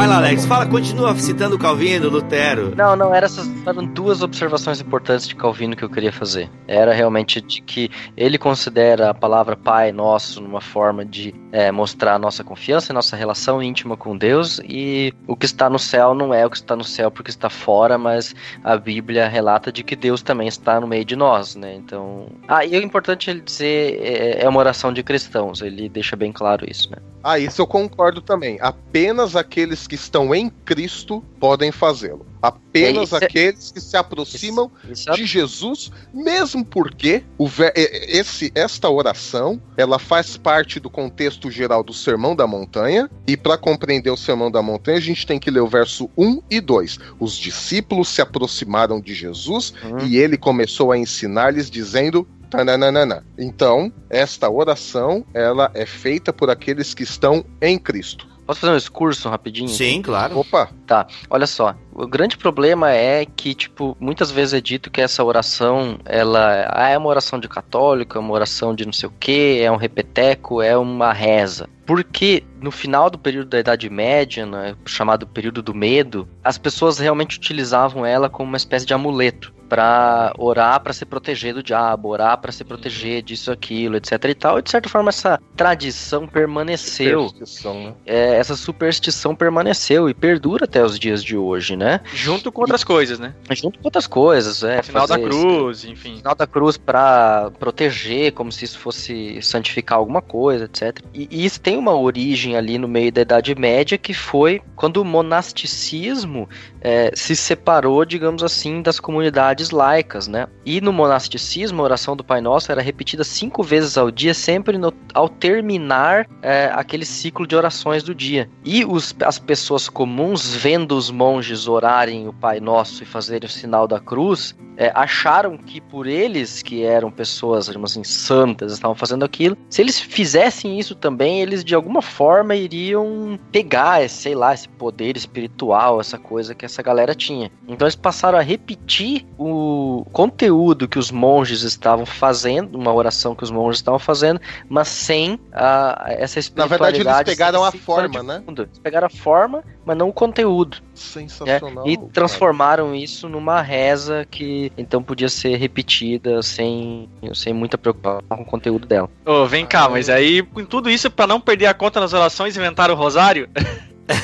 Vai lá, Alex, fala, continua citando Calvino, Lutero. Não, não, era essas, eram duas observações importantes de Calvino que eu queria fazer. Era realmente de que ele considera a palavra Pai Nosso numa forma de é, mostrar a nossa confiança e nossa relação íntima com Deus, e o que está no céu não é o que está no céu porque está fora, mas a Bíblia relata de que Deus também está no meio de nós, né? Então. Ah, e o importante ele dizer é, é uma oração de cristãos, ele deixa bem claro isso, né? Ah, isso eu concordo também. Apenas aqueles que estão em Cristo podem fazê-lo. Apenas é aqueles que se aproximam isso, isso. de Jesus, mesmo porque o, esse, esta oração ela faz parte do contexto geral do Sermão da Montanha. E para compreender o Sermão da Montanha, a gente tem que ler o verso 1 e 2. Os discípulos se aproximaram de Jesus hum. e ele começou a ensinar-lhes, dizendo: Tananana. Então, esta oração, ela é feita por aqueles que estão em Cristo. Posso fazer um discurso rapidinho? Sim, claro. Opa. Tá, olha só. O grande problema é que, tipo, muitas vezes é dito que essa oração, ela ah, é uma oração de católico, é uma oração de não sei o que, é um repeteco, é uma reza. Porque no final do período da Idade Média, né, chamado período do medo, as pessoas realmente utilizavam ela como uma espécie de amuleto para orar para se proteger do diabo, orar para se proteger disso, aquilo, etc e tal. E de certa forma essa tradição permaneceu. Né? É, essa superstição permaneceu e perdura até os dias de hoje, né? Junto com outras e, coisas, né? Junto com outras coisas, é. Final da cruz, isso, enfim. Final da cruz para proteger, como se isso fosse santificar alguma coisa, etc. E, e isso tem uma origem ali no meio da Idade Média que foi quando o monasticismo é, se separou, digamos assim, das comunidades laicas, né? E no monasticismo, a oração do Pai Nosso era repetida cinco vezes ao dia, sempre no, ao terminar é, aquele ciclo de orações do dia. E os, as pessoas comuns, vendo os monges orarem o Pai Nosso e fazerem o sinal da cruz, é, acharam que por eles, que eram pessoas, digamos assim, santas, estavam fazendo aquilo, se eles fizessem isso também, eles de alguma forma iriam pegar, sei lá, esse poder espiritual, essa coisa que essa galera tinha. Então eles passaram a repetir o conteúdo que os monges estavam fazendo, uma oração que os monges estavam fazendo, mas sem a, essa espiritualidade. Na verdade, eles pegaram a forma, né? Eles pegaram a forma, mas não o conteúdo. Sensacional. É? E transformaram isso numa reza que então podia ser repetida sem, sem muita preocupação com o conteúdo dela. Ô, oh, vem cá, ah, mas aí com tudo isso, para não perder a conta nas orações, inventaram o rosário?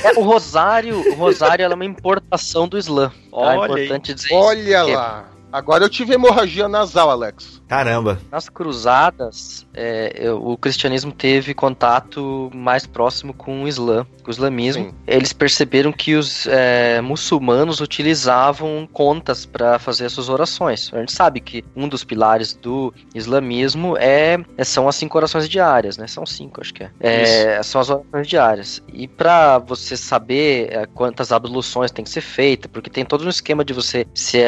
É, o rosário, o rosário é uma importação do Islã. Tá? Olha, é importante dizer Olha lá. Agora eu tive hemorragia nasal, Alex. Caramba. Nas cruzadas, é, o cristianismo teve contato mais próximo com o Islã, com o islamismo. Sim. Eles perceberam que os é, muçulmanos utilizavam contas para fazer suas orações. A gente sabe que um dos pilares do islamismo é, é são as cinco orações diárias, né? São cinco, acho que é. é são as orações diárias. E para você saber é, quantas abluções tem que ser feita, porque tem todo um esquema de você se,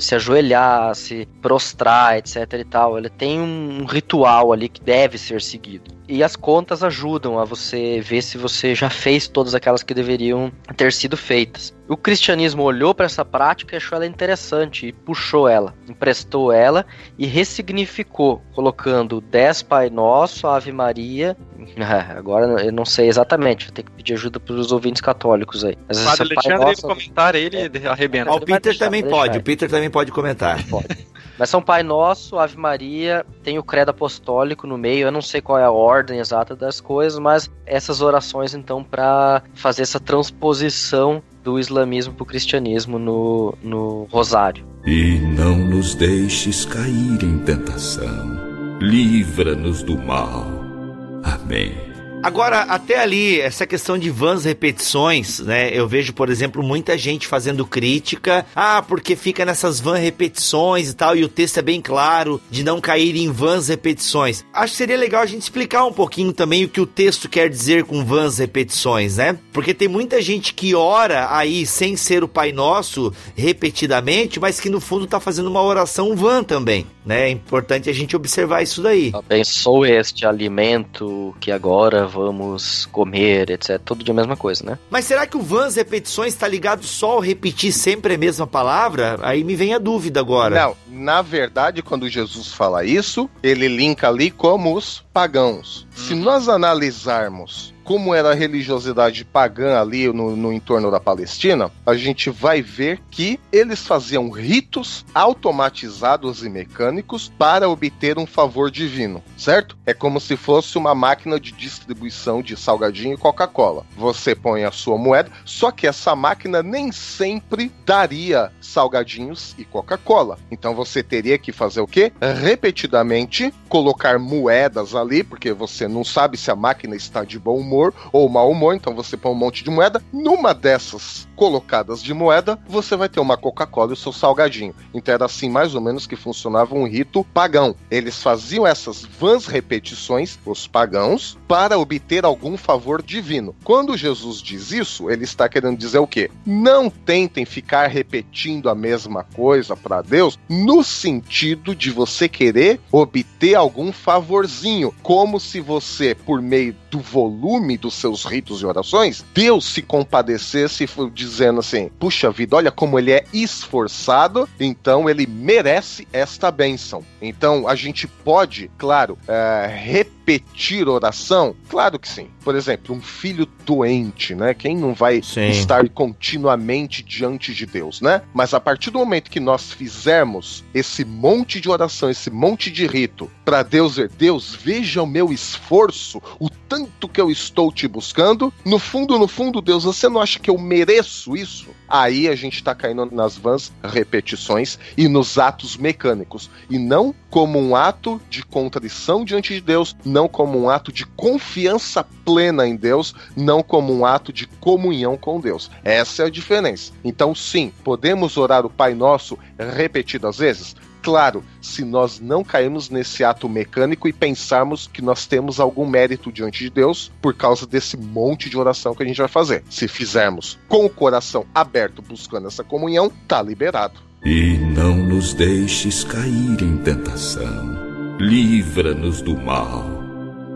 se ajoelhar, se prostrar, etc tal. Ele tem um ritual ali que deve ser seguido. E as contas ajudam a você ver se você já fez todas aquelas que deveriam ter sido feitas. O cristianismo olhou para essa prática e achou ela interessante e puxou ela, emprestou ela e ressignificou, colocando 10 Pai Nosso, Ave Maria. [LAUGHS] Agora eu não sei exatamente, vou ter que pedir ajuda para os ouvintes católicos aí. Mas o Padre Alexandre Nosso... comentar, ele é. arrebenta. Ah, o Peter também pode, o Peter também pode comentar. Pode. Mas são Pai Nosso, Ave Maria, tem o Credo Apostólico no meio, eu não sei qual é a ordem exata das coisas, mas essas orações então para fazer essa transposição do islamismo para o cristianismo no, no rosário. E não nos deixes cair em tentação, livra-nos do mal. Amém. Agora, até ali, essa questão de vãs repetições, né? Eu vejo, por exemplo, muita gente fazendo crítica. Ah, porque fica nessas vãs repetições e tal, e o texto é bem claro de não cair em vãs repetições. Acho que seria legal a gente explicar um pouquinho também o que o texto quer dizer com vãs repetições, né? Porque tem muita gente que ora aí sem ser o Pai Nosso repetidamente, mas que no fundo tá fazendo uma oração vã também, né? É importante a gente observar isso daí. Abençoe este alimento que agora vamos comer, etc. Tudo de a mesma coisa, né? Mas será que o vãs repetições está ligado só ao repetir sempre a mesma palavra? Aí me vem a dúvida agora. Não, na verdade, quando Jesus fala isso, ele linka ali como os pagãos. Se nós analisarmos como era a religiosidade pagã ali no, no, entorno da Palestina, a gente vai ver que eles faziam ritos automatizados e mecânicos para obter um favor divino, certo? É como se fosse uma máquina de distribuição de salgadinho e Coca-Cola. Você põe a sua moeda, só que essa máquina nem sempre daria salgadinhos e Coca-Cola. Então você teria que fazer o quê? Repetidamente colocar moedas ali, porque você não sabe se a máquina está de bom humor ou mau humor, então você põe um monte de moeda. Numa dessas colocadas de moeda, você vai ter uma Coca-Cola e o seu salgadinho. Então era assim mais ou menos que funcionava um rito pagão. Eles faziam essas vãs repetições, os pagãos, para obter algum favor divino. Quando Jesus diz isso, ele está querendo dizer o quê? Não tentem ficar repetindo a mesma coisa para Deus no sentido de você querer obter algum favorzinho, como se você, por meio do volume dos seus ritos e orações, Deus se compadecesse dizendo assim: puxa vida, olha como ele é esforçado, então ele merece esta bênção. Então a gente pode, claro, é, repetir oração? Claro que sim. Por exemplo, um filho doente, né? Quem não vai sim. estar continuamente diante de Deus, né? Mas a partir do momento que nós fizermos esse monte de oração, esse monte de rito, para Deus ver, Deus, veja o meu esforço, o tanto que eu estou te buscando. No fundo, no fundo, Deus, você não acha que eu mereço isso? Aí a gente está caindo nas vãs repetições e nos atos mecânicos. E não como um ato de contrição diante de Deus, não como um ato de confiança plena em Deus, não como um ato de comunhão com Deus. Essa é a diferença. Então, sim, podemos orar o Pai Nosso repetidas vezes? Claro, se nós não cairmos nesse ato mecânico e pensarmos que nós temos algum mérito diante de Deus por causa desse monte de oração que a gente vai fazer. Se fizermos com o coração aberto buscando essa comunhão, tá liberado. E não nos deixes cair em tentação. Livra-nos do mal.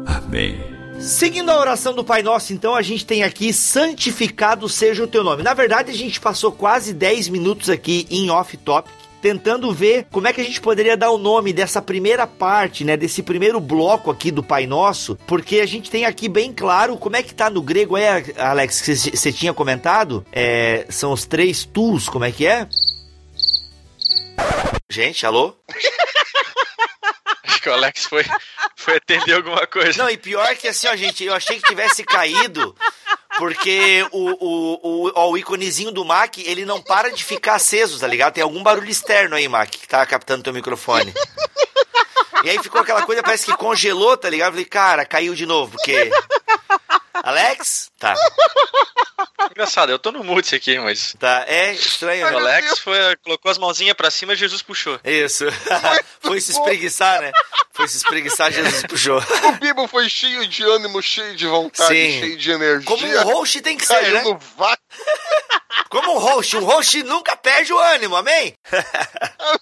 Amém. Seguindo a oração do Pai Nosso, então, a gente tem aqui santificado seja o teu nome. Na verdade, a gente passou quase 10 minutos aqui em off-topic tentando ver como é que a gente poderia dar o nome dessa primeira parte, né, desse primeiro bloco aqui do Pai Nosso, porque a gente tem aqui bem claro como é que tá no grego, é, Alex, que você tinha comentado? É, são os três tus, como é que é? Gente, alô? [LAUGHS] Que o Alex foi, foi atender alguma coisa. Não, e pior que assim, ó, gente, eu achei que tivesse caído porque o, o, o, ó, o íconezinho do Mac, ele não para de ficar aceso, tá ligado? Tem algum barulho externo aí, Mac, que tá captando teu microfone. E aí ficou aquela coisa, parece que congelou, tá ligado? Eu falei, cara, caiu de novo, porque. Alex? Tá. [LAUGHS] Engraçado, eu tô no mute aqui, mas. Tá, é estranho. O Alex foi, colocou as mãozinhas pra cima e Jesus puxou. Isso. [LAUGHS] foi se espreguiçar, né? Foi se espreguiçar, [LAUGHS] Jesus puxou. O Bibo foi cheio de ânimo, cheio de vontade, Sim. cheio de energia. Como um host tem que ser, né? No Como um host. Um host nunca perde o ânimo, amém? [LAUGHS]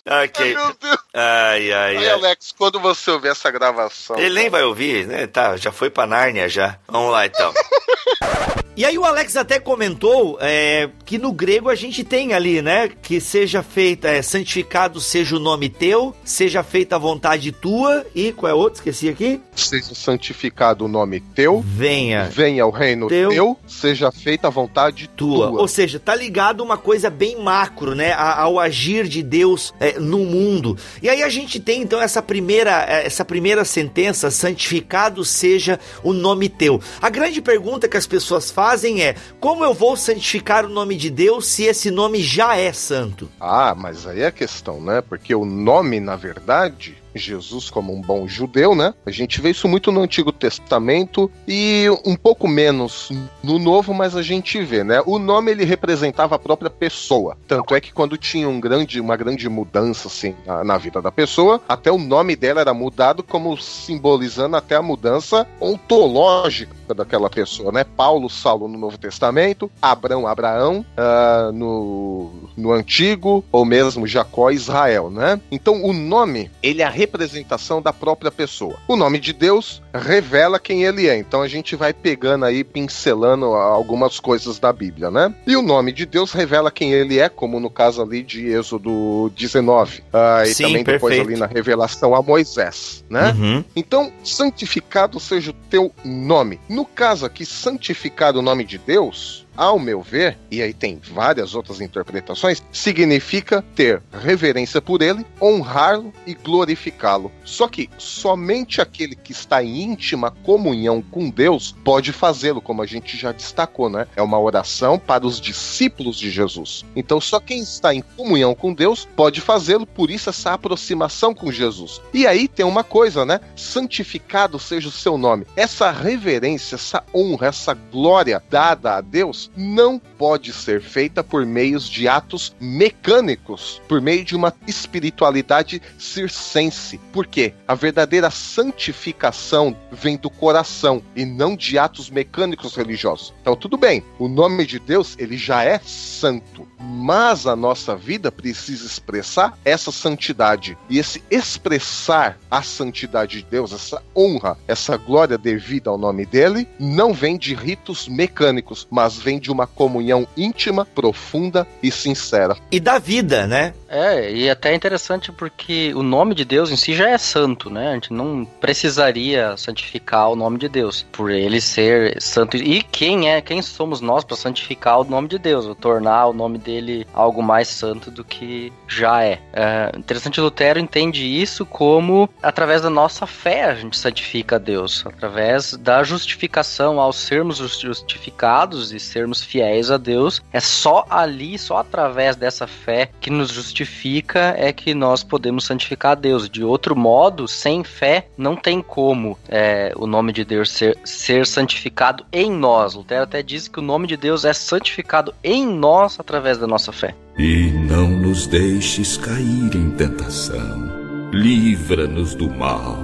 ok. Ai, meu Deus. Ai, ai, ai. Alex, quando você ouvir essa gravação... Ele cara... nem vai ouvir, né? Tá, já foi pra Nárnia já. Vamos lá, então. [LAUGHS] E aí o Alex até comentou é, que no grego a gente tem ali, né? Que seja feita, é, santificado seja o nome teu, seja feita a vontade tua e qual é outro? Esqueci aqui. Seja santificado o nome teu. Venha. Venha o reino teu. teu seja feita a vontade tua. Tua. Ou seja, tá ligado uma coisa bem macro, né? Ao agir de Deus é, no mundo. E aí a gente tem então essa primeira, é, essa primeira sentença, santificado seja o nome teu. A grande pergunta que as pessoas fazem é: como eu vou santificar o nome de Deus se esse nome já é santo? Ah, mas aí é a questão, né? Porque o nome, na verdade, Jesus como um bom judeu, né? A gente vê isso muito no Antigo Testamento e um pouco menos no Novo, mas a gente vê, né? O nome ele representava a própria pessoa. Tanto é que quando tinha um grande, uma grande mudança assim na, na vida da pessoa, até o nome dela era mudado como simbolizando até a mudança ontológica daquela pessoa, né? Paulo, Saulo no Novo Testamento, Abrão, Abraão uh, no, no Antigo, ou mesmo Jacó, Israel, né? Então o nome, ele é a representação da própria pessoa. O nome de Deus revela quem ele é. Então a gente vai pegando aí, pincelando algumas coisas da Bíblia, né? E o nome de Deus revela quem ele é, como no caso ali de Êxodo 19. Uh, ah, e Sim, também depois perfeito. ali na revelação a Moisés, né? Uhum. Então, santificado seja o teu nome. No caso aqui, santificado o nome de Deus, ao meu ver, e aí tem várias outras interpretações, significa ter reverência por ele, honrá-lo e glorificá-lo. Só que somente aquele que está em íntima comunhão com Deus pode fazê-lo, como a gente já destacou, né? É uma oração para os discípulos de Jesus. Então só quem está em comunhão com Deus pode fazê-lo, por isso essa aproximação com Jesus. E aí tem uma coisa, né? Santificado seja o seu nome. Essa reverência, essa honra, essa glória dada a Deus não pode ser feita por meios de atos mecânicos, por meio de uma espiritualidade circense. Porque a verdadeira santificação vem do coração e não de atos mecânicos religiosos. Então tudo bem, o nome de Deus ele já é santo, mas a nossa vida precisa expressar essa santidade e esse expressar a santidade de Deus, essa honra, essa glória devida ao nome dele, não vem de ritos mecânicos, mas vem de uma comunhão íntima, profunda e sincera. E da vida, né? É, e até é interessante porque o nome de Deus em si já é santo, né? A gente não precisaria santificar o nome de Deus por ele ser santo. E quem é, quem somos nós para santificar o nome de Deus, ou tornar o nome dele algo mais santo do que já é? é interessante, Lutero entende isso como através da nossa fé a gente santifica Deus, através da justificação, ao sermos justificados e ser sermos fiéis a Deus, é só ali, só através dessa fé que nos justifica é que nós podemos santificar a Deus. De outro modo, sem fé, não tem como é, o nome de Deus ser, ser santificado em nós. Lutero até diz que o nome de Deus é santificado em nós através da nossa fé. E não nos deixes cair em tentação, livra-nos do mal.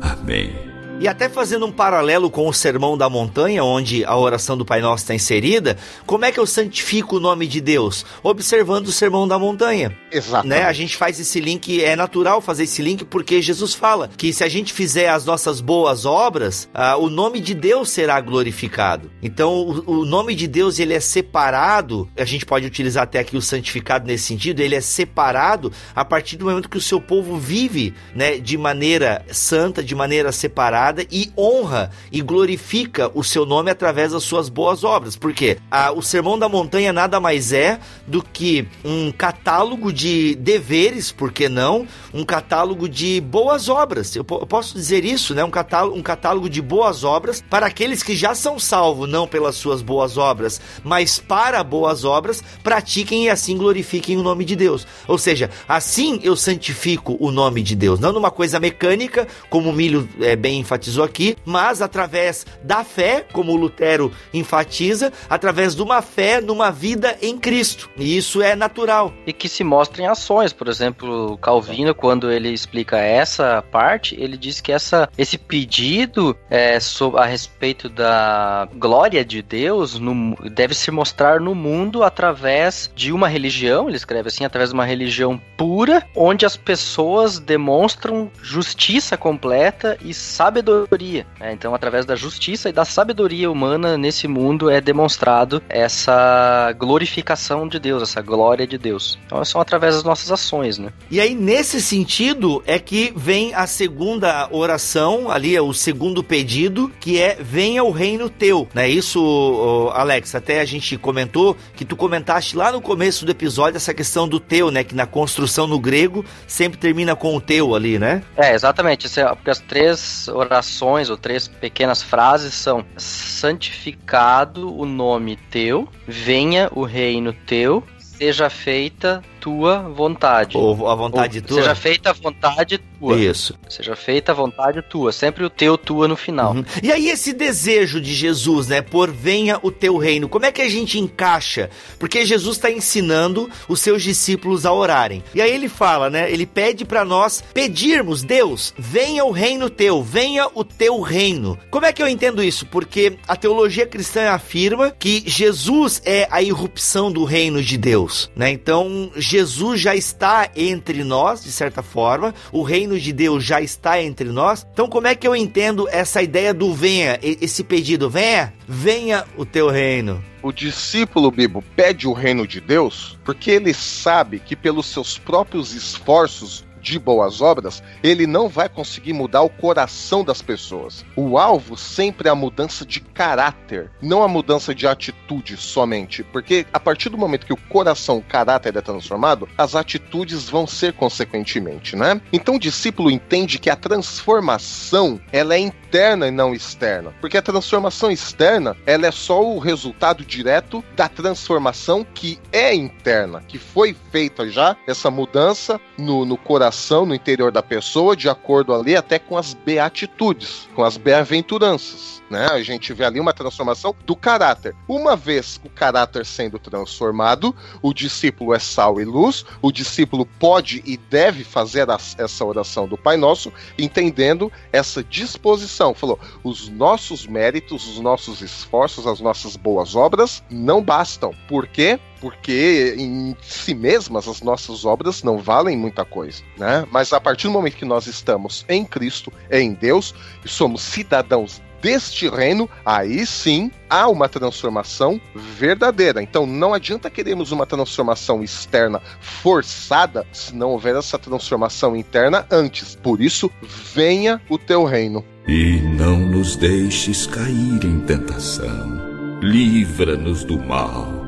Amém. E até fazendo um paralelo com o Sermão da Montanha, onde a oração do Pai Nosso está inserida, como é que eu santifico o nome de Deus? Observando o Sermão da Montanha. Exato. Né? A gente faz esse link, é natural fazer esse link, porque Jesus fala que se a gente fizer as nossas boas obras, ah, o nome de Deus será glorificado. Então, o, o nome de Deus ele é separado, a gente pode utilizar até aqui o santificado nesse sentido, ele é separado a partir do momento que o seu povo vive né, de maneira santa, de maneira separada e honra e glorifica o seu nome através das suas boas obras. Porque a, o Sermão da Montanha nada mais é do que um catálogo de deveres, por que não? Um catálogo de boas obras. Eu, eu posso dizer isso, né? Um catálogo, um catálogo de boas obras para aqueles que já são salvos, não pelas suas boas obras, mas para boas obras, pratiquem e assim glorifiquem o nome de Deus. Ou seja, assim eu santifico o nome de Deus, não numa coisa mecânica, como o Milho é, bem enfatizado enfatizou aqui, mas através da fé, como Lutero enfatiza, através de uma fé numa vida em Cristo. E isso é natural. E que se mostra em ações, por exemplo, Calvino, quando ele explica essa parte, ele diz que essa, esse pedido é, a respeito da glória de Deus no, deve se mostrar no mundo através de uma religião, ele escreve assim, através de uma religião pura, onde as pessoas demonstram justiça completa e sabedoria sabedoria. Né? Então, através da justiça e da sabedoria humana nesse mundo é demonstrado essa glorificação de Deus, essa glória de Deus. Então, são através das nossas ações, né? E aí, nesse sentido, é que vem a segunda oração, ali é o segundo pedido, que é venha o reino teu. Não é isso, Alex? Até a gente comentou que tu comentaste lá no começo do episódio essa questão do teu, né? Que na construção no grego sempre termina com o teu ali, né? É, exatamente. É, porque as três orações orações ou três pequenas frases são: santificado o nome teu, venha o reino teu, seja feita tua vontade. Ou a vontade Ou, tua? Seja feita a vontade tua. Isso. Seja feita a vontade tua. Sempre o teu tua no final. Uhum. E aí esse desejo de Jesus, né, por venha o teu reino, como é que a gente encaixa? Porque Jesus está ensinando os seus discípulos a orarem. E aí ele fala, né, ele pede para nós pedirmos, Deus, venha o reino teu, venha o teu reino. Como é que eu entendo isso? Porque a teologia cristã afirma que Jesus é a irrupção do reino de Deus, né? Então, Jesus já está entre nós, de certa forma, o reino de Deus já está entre nós. Então, como é que eu entendo essa ideia do venha, esse pedido, venha, venha o teu reino? O discípulo, Bibo, pede o reino de Deus porque ele sabe que pelos seus próprios esforços de boas obras, ele não vai conseguir mudar o coração das pessoas. O alvo sempre é a mudança de caráter, não a mudança de atitude somente, porque a partir do momento que o coração, o caráter é transformado, as atitudes vão ser consequentemente, né? Então o discípulo entende que a transformação, ela é interna e não externa, porque a transformação externa, ela é só o resultado direto da transformação que é interna, que foi feita já essa mudança no, no coração coração, no interior da pessoa, de acordo ali até com as beatitudes, com as bem-aventuranças. Né? A gente vê ali uma transformação do caráter. Uma vez o caráter sendo transformado, o discípulo é sal e luz, o discípulo pode e deve fazer essa oração do Pai Nosso, entendendo essa disposição. Falou: os nossos méritos, os nossos esforços, as nossas boas obras não bastam. Por quê? Porque em si mesmas as nossas obras não valem muita coisa, né? Mas a partir do momento que nós estamos em Cristo, em Deus, e somos cidadãos deste reino, aí sim há uma transformação verdadeira. Então não adianta queremos uma transformação externa forçada se não houver essa transformação interna antes. Por isso, venha o teu reino. E não nos deixes cair em tentação. Livra-nos do mal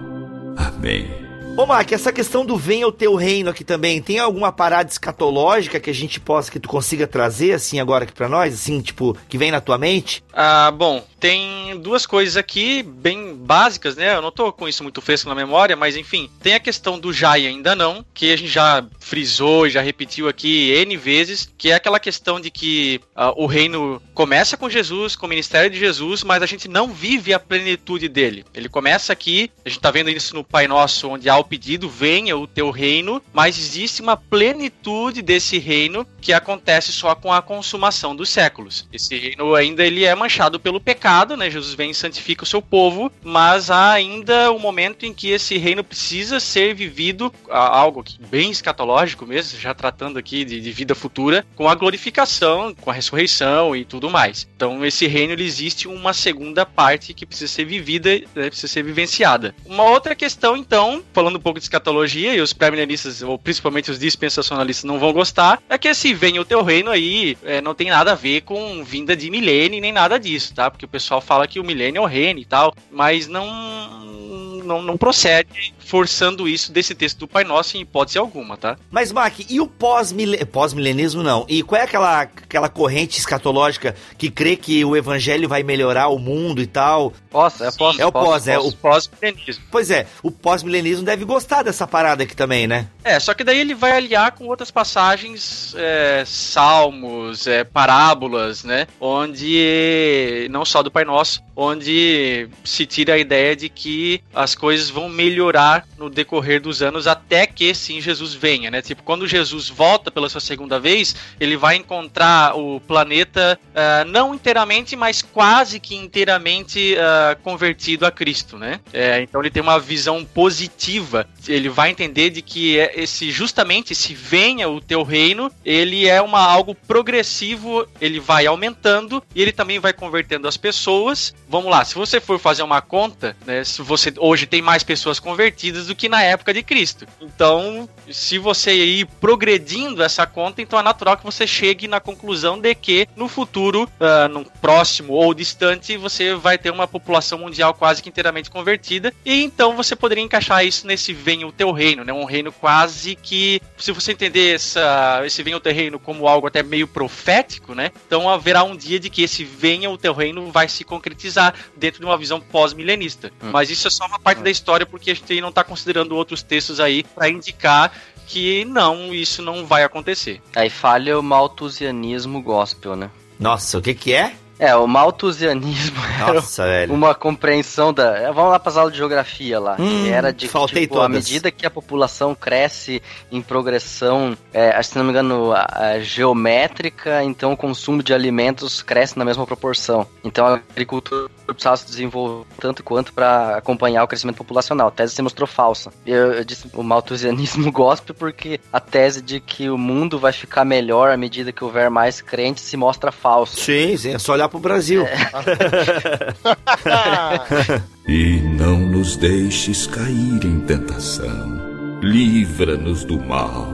Amém. Ô Mark, essa questão do venha o teu reino aqui também, tem alguma parada escatológica que a gente possa, que tu consiga trazer assim agora aqui pra nós, assim, tipo, que vem na tua mente? Ah, bom, tem duas coisas aqui bem básicas, né? Eu não tô com isso muito fresco na memória, mas enfim, tem a questão do e ainda não, que a gente já frisou e já repetiu aqui N vezes, que é aquela questão de que uh, o reino começa com Jesus, com o ministério de Jesus, mas a gente não vive a plenitude dele. Ele começa aqui, a gente tá vendo isso no Pai Nosso, onde há o pedido, venha o teu reino, mas existe uma plenitude desse reino que acontece só com a consumação dos séculos. Esse reino ainda ele é manchado pelo pecado, né? Jesus vem e santifica o seu povo, mas há ainda um momento em que esse reino precisa ser vivido, algo bem escatológico mesmo, já tratando aqui de, de vida futura, com a glorificação, com a ressurreição e tudo mais. Então esse reino ele existe uma segunda parte que precisa ser vivida, né? precisa ser vivenciada. Uma outra questão então, falando falando um pouco de escatologia, e os pré-milenistas, ou principalmente os dispensacionalistas, não vão gostar, é que esse vem o teu reino aí é, não tem nada a ver com vinda de milênio nem nada disso, tá? Porque o pessoal fala que o milênio é o reino e tal, mas não, não, não procede forçando isso desse texto do Pai Nosso em hipótese alguma, tá? Mas, Mark, e o pós-milenismo não? E qual é aquela, aquela corrente escatológica que crê que o evangelho vai melhorar o mundo e tal? Pós, é pós. É o pós, pós é o pós-milenismo. Pois é, o pós-milenismo deve gostar dessa parada aqui também, né? É, só que daí ele vai aliar com outras passagens, é, salmos, é, parábolas, né? Onde, não só do Pai Nosso, onde se tira a ideia de que as coisas vão melhorar no decorrer dos anos até que sim Jesus venha, né? Tipo, quando Jesus volta pela sua segunda vez, ele vai encontrar o planeta uh, não inteiramente, mas quase que inteiramente uh, convertido a Cristo, né? É, então ele tem uma visão positiva. Ele vai entender de que é esse justamente se venha o teu reino, ele é uma algo progressivo, ele vai aumentando e ele também vai convertendo as pessoas. Vamos lá, se você for fazer uma conta, né? Se você hoje tem mais pessoas convertidas do que na época de Cristo. Então, se você ir progredindo essa conta, então é natural que você chegue na conclusão de que no futuro, uh, no próximo ou distante, você vai ter uma população mundial quase que inteiramente convertida. E então você poderia encaixar isso nesse venha o teu reino, né? Um reino quase que, se você entender essa, esse venha o teu reino como algo até meio profético, né? Então haverá um dia de que esse venha o teu reino vai se concretizar dentro de uma visão pós-milenista. Hum. Mas isso é só uma parte hum. da história porque a gente não está considerando outros textos aí para indicar que não, isso não vai acontecer. Aí falha o malthusianismo gospel, né? Nossa, o que que é? É, o malthusianismo [LAUGHS] Nossa, era velho. uma compreensão da. Vamos lá para as aulas de geografia lá. Hum, era de faltei tipo, à medida que a população cresce em progressão, é, se não me engano, a, a geométrica, então o consumo de alimentos cresce na mesma proporção. Então a agricultura precisava se desenvolver tanto quanto para acompanhar o crescimento populacional. A tese se mostrou falsa. Eu, eu disse o malthusianismo [LAUGHS] gospel porque a tese de que o mundo vai ficar melhor à medida que houver mais crentes se mostra falsa. Sim, sim, é só olhar pro Brasil. É. [LAUGHS] e não nos deixes cair em tentação. Livra-nos do mal.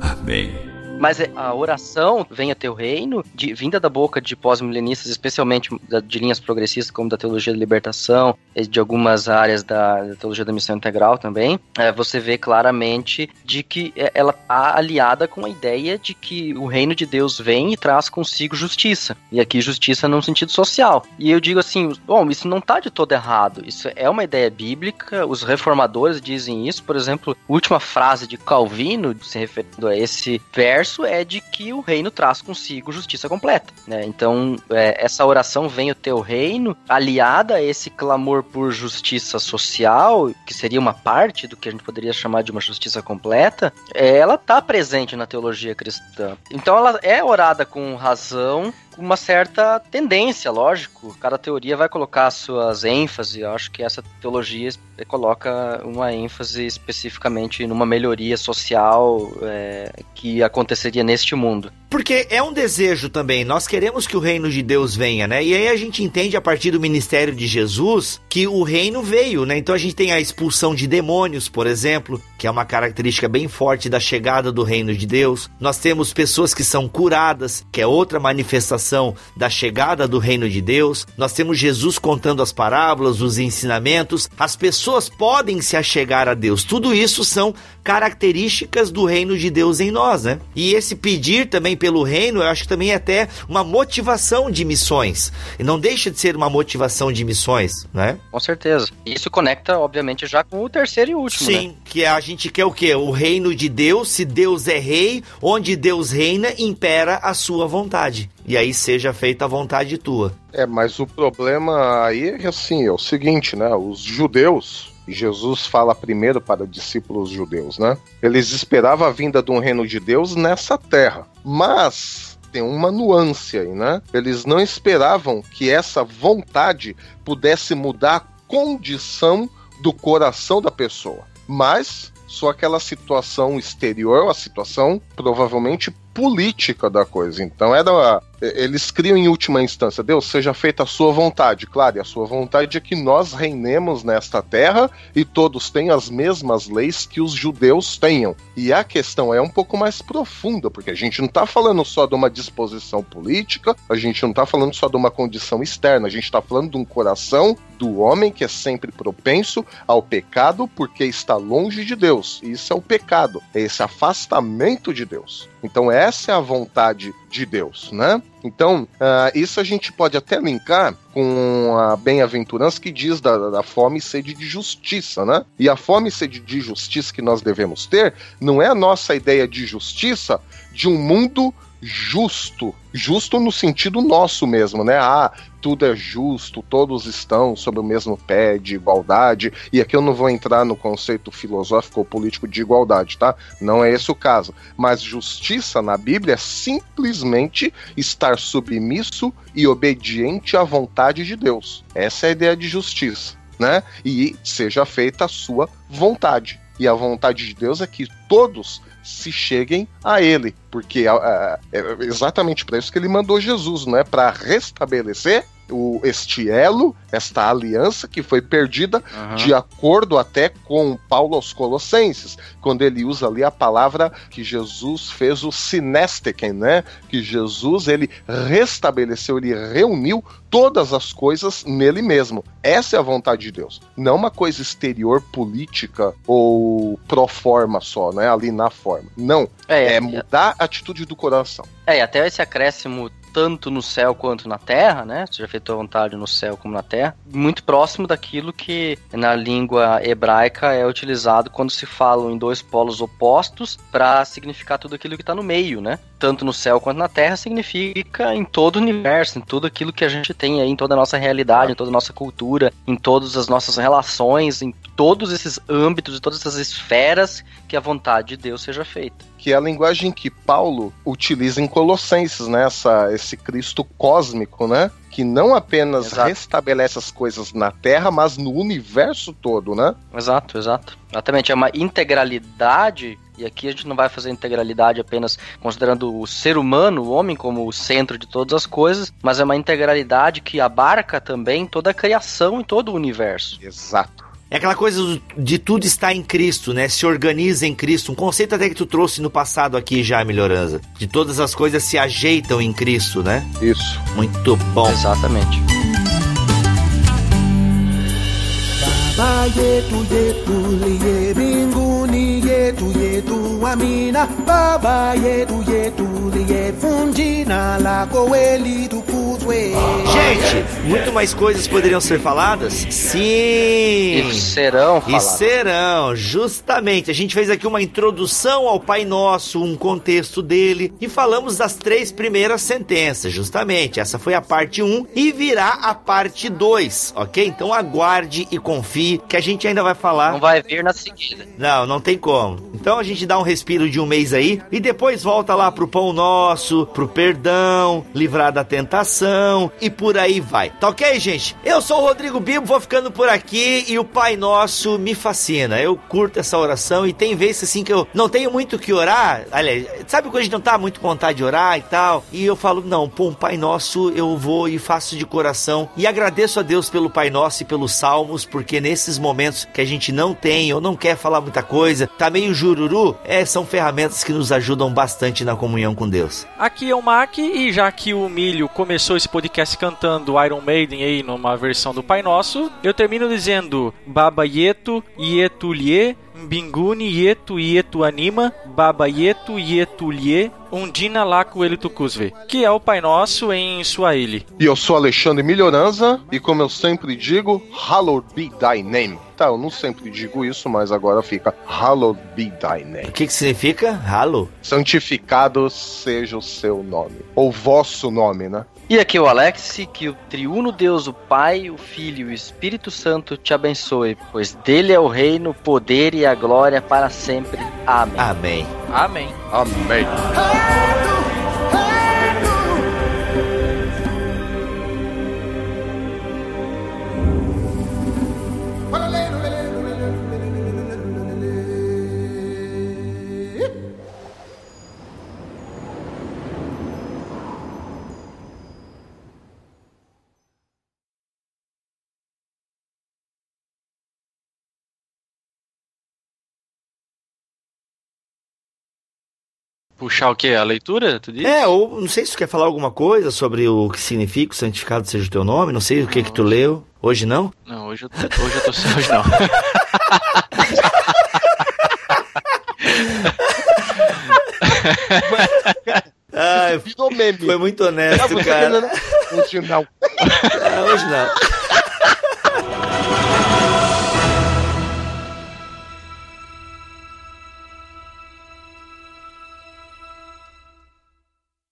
Amém. Mas é, a oração, venha teu reino, de, vinda da boca de pós-milenistas, especialmente de linhas progressistas, como da teologia da libertação, de algumas áreas da, da teologia da missão integral também, é, você vê claramente de que é, ela está aliada com a ideia de que o reino de Deus vem e traz consigo justiça. E aqui justiça num sentido social. E eu digo assim, bom, isso não está de todo errado. Isso é uma ideia bíblica, os reformadores dizem isso. Por exemplo, última frase de Calvino, se referindo a esse verso, verso é de que o reino traz consigo justiça completa. Né? Então, é, essa oração vem o teu reino, aliada a esse clamor por justiça social, que seria uma parte do que a gente poderia chamar de uma justiça completa, ela está presente na teologia cristã. Então, ela é orada com razão, uma certa tendência, lógico. Cada teoria vai colocar suas ênfases. Eu acho que essa teologia coloca uma ênfase especificamente numa melhoria social é, que aconteceria neste mundo. Porque é um desejo também, nós queremos que o reino de Deus venha, né? E aí a gente entende a partir do ministério de Jesus que o reino veio, né? Então a gente tem a expulsão de demônios, por exemplo, que é uma característica bem forte da chegada do reino de Deus. Nós temos pessoas que são curadas, que é outra manifestação da chegada do reino de Deus. Nós temos Jesus contando as parábolas, os ensinamentos. As pessoas podem se achegar a Deus. Tudo isso são características do reino de Deus em nós, né? E esse pedir também pelo reino, eu acho que também é até uma motivação de missões. E não deixa de ser uma motivação de missões, né? Com certeza. Isso conecta, obviamente, já com o terceiro e último, Sim, né? que a gente quer o quê? O reino de Deus, se Deus é rei, onde Deus reina, impera a sua vontade. E aí seja feita a vontade tua. É, mas o problema aí é assim, é o seguinte, né? Os judeus Jesus fala primeiro para discípulos judeus, né? Eles esperavam a vinda de um reino de Deus nessa terra. Mas tem uma nuance aí, né? Eles não esperavam que essa vontade pudesse mudar a condição do coração da pessoa. Mas só aquela situação exterior, a situação provavelmente política da coisa. Então era eles criam em última instância, Deus, seja feita a sua vontade. Claro, e a sua vontade é que nós reinemos nesta terra e todos tenham as mesmas leis que os judeus tenham. E a questão é um pouco mais profunda, porque a gente não está falando só de uma disposição política, a gente não está falando só de uma condição externa, a gente está falando de um coração do homem que é sempre propenso ao pecado porque está longe de Deus. Isso é o pecado, é esse afastamento de Deus. Então essa é a vontade de Deus, né? Então, uh, isso a gente pode até linkar com a bem-aventurança que diz da, da, fome e sede de justiça, né? E a fome e sede de justiça que nós devemos ter não é a nossa ideia de justiça de um mundo justo, justo no sentido nosso mesmo, né? Ah, tudo é justo, todos estão sob o mesmo pé de igualdade, e aqui eu não vou entrar no conceito filosófico ou político de igualdade, tá? Não é esse o caso. Mas justiça na Bíblia é simplesmente estar submisso e obediente à vontade de Deus. Essa é a ideia de justiça, né? E seja feita a sua vontade. E a vontade de Deus é que todos se cheguem a ele, porque é, exatamente para isso que ele mandou Jesus, não é para restabelecer o, este elo, esta aliança que foi perdida, Aham. de acordo até com Paulo aos Colossenses, quando ele usa ali a palavra que Jesus fez o sinesteken, né? Que Jesus ele restabeleceu, ele reuniu todas as coisas nele mesmo. Essa é a vontade de Deus, não uma coisa exterior política ou pro forma só, né? Ali na forma. Não, É, é mudar a atitude do coração. É, e até esse acréscimo tanto no céu quanto na terra, né? Seja feito a vontade no céu como na terra, muito próximo daquilo que na língua hebraica é utilizado quando se falam em dois polos opostos para significar tudo aquilo que está no meio, né? Tanto no céu quanto na terra significa em todo o universo, em tudo aquilo que a gente tem aí, em toda a nossa realidade, em toda a nossa cultura, em todas as nossas relações, em todos esses âmbitos, em todas essas esferas que a vontade de Deus seja feita. que é a linguagem que Paulo utiliza em Colossenses, né? Essa, esse Cristo cósmico, né? Que não apenas Exato. restabelece as coisas na Terra, mas no universo todo, né? Exato, exato. Exatamente, é uma integralidade, e aqui a gente não vai fazer integralidade apenas considerando o ser humano, o homem, como o centro de todas as coisas, mas é uma integralidade que abarca também toda a criação e todo o universo. Exato. É aquela coisa de tudo estar em Cristo, né? Se organiza em Cristo. Um conceito até que tu trouxe no passado aqui já, Melhorança. De todas as coisas se ajeitam em Cristo, né? Isso. Muito bom. Exatamente. Yetu yetu liye mbinguni yetu yetu amina Baba yetu yetu liye jina lako weli tukuzwe Gente, muito mais coisas poderiam ser faladas? E Sim! serão E faladas. serão, justamente. A gente fez aqui uma introdução ao Pai Nosso, um contexto dele, e falamos das três primeiras sentenças, justamente. Essa foi a parte 1 e virá a parte 2, ok? Então aguarde e confie que a gente ainda vai falar. Não vai vir na seguida. Não, não tem como. Então a gente dá um respiro de um mês aí e depois volta lá pro pão nosso, pro perdão, livrar da tentação e por aí vai. Tá ok, gente? Eu sou o Rodrigo Bibo, vou ficando por aqui e o Pai Nosso me fascina. Eu curto essa oração e tem vezes assim que eu não tenho muito o que orar. Aliás, sabe quando a gente não tá muito com vontade de orar e tal? E eu falo, não, pô, um Pai Nosso eu vou e faço de coração e agradeço a Deus pelo Pai Nosso e pelos salmos, porque nesses momentos que a gente não tem ou não quer falar muita coisa, tá meio jururu, é, são ferramentas que nos ajudam bastante na comunhão com Deus. Aqui é o Mac e já que o Milho começou esse podcast cantando Iron Maiden aí numa versão do Pai Nosso, eu termino dizendo Baba Yeto, Yetu Lie, Mbinguni Yetu Yetu Anima, Baba Yeto Yetu Lie, Undina Laku Ele Tukuzve, que é o Pai Nosso em Swahili. E eu sou Alexandre Melhoranza, e como eu sempre digo, Hallowed be thy name. Tá, eu não sempre digo isso, mas agora fica Hallowed be thy O name. que que significa? Ralo? Santificado seja o seu nome. Ou vosso nome, né? E aqui é o Alex, que o triuno Deus, o Pai, o Filho e o Espírito Santo te abençoe, pois dele é o reino, o poder e a glória para sempre. Amém. Amém. Amém. Amém. Puxar o quê? A leitura? Tu disse? É, ou não sei se tu quer falar alguma coisa sobre o que significa o santificado seja o teu nome, não sei o que que tu leu. Hoje não? Não, hoje eu, tô- hoje eu tô sem. Hoje não. Virou meme. foi muito honesto, cara. né? Hoje não. Ah, hoje não.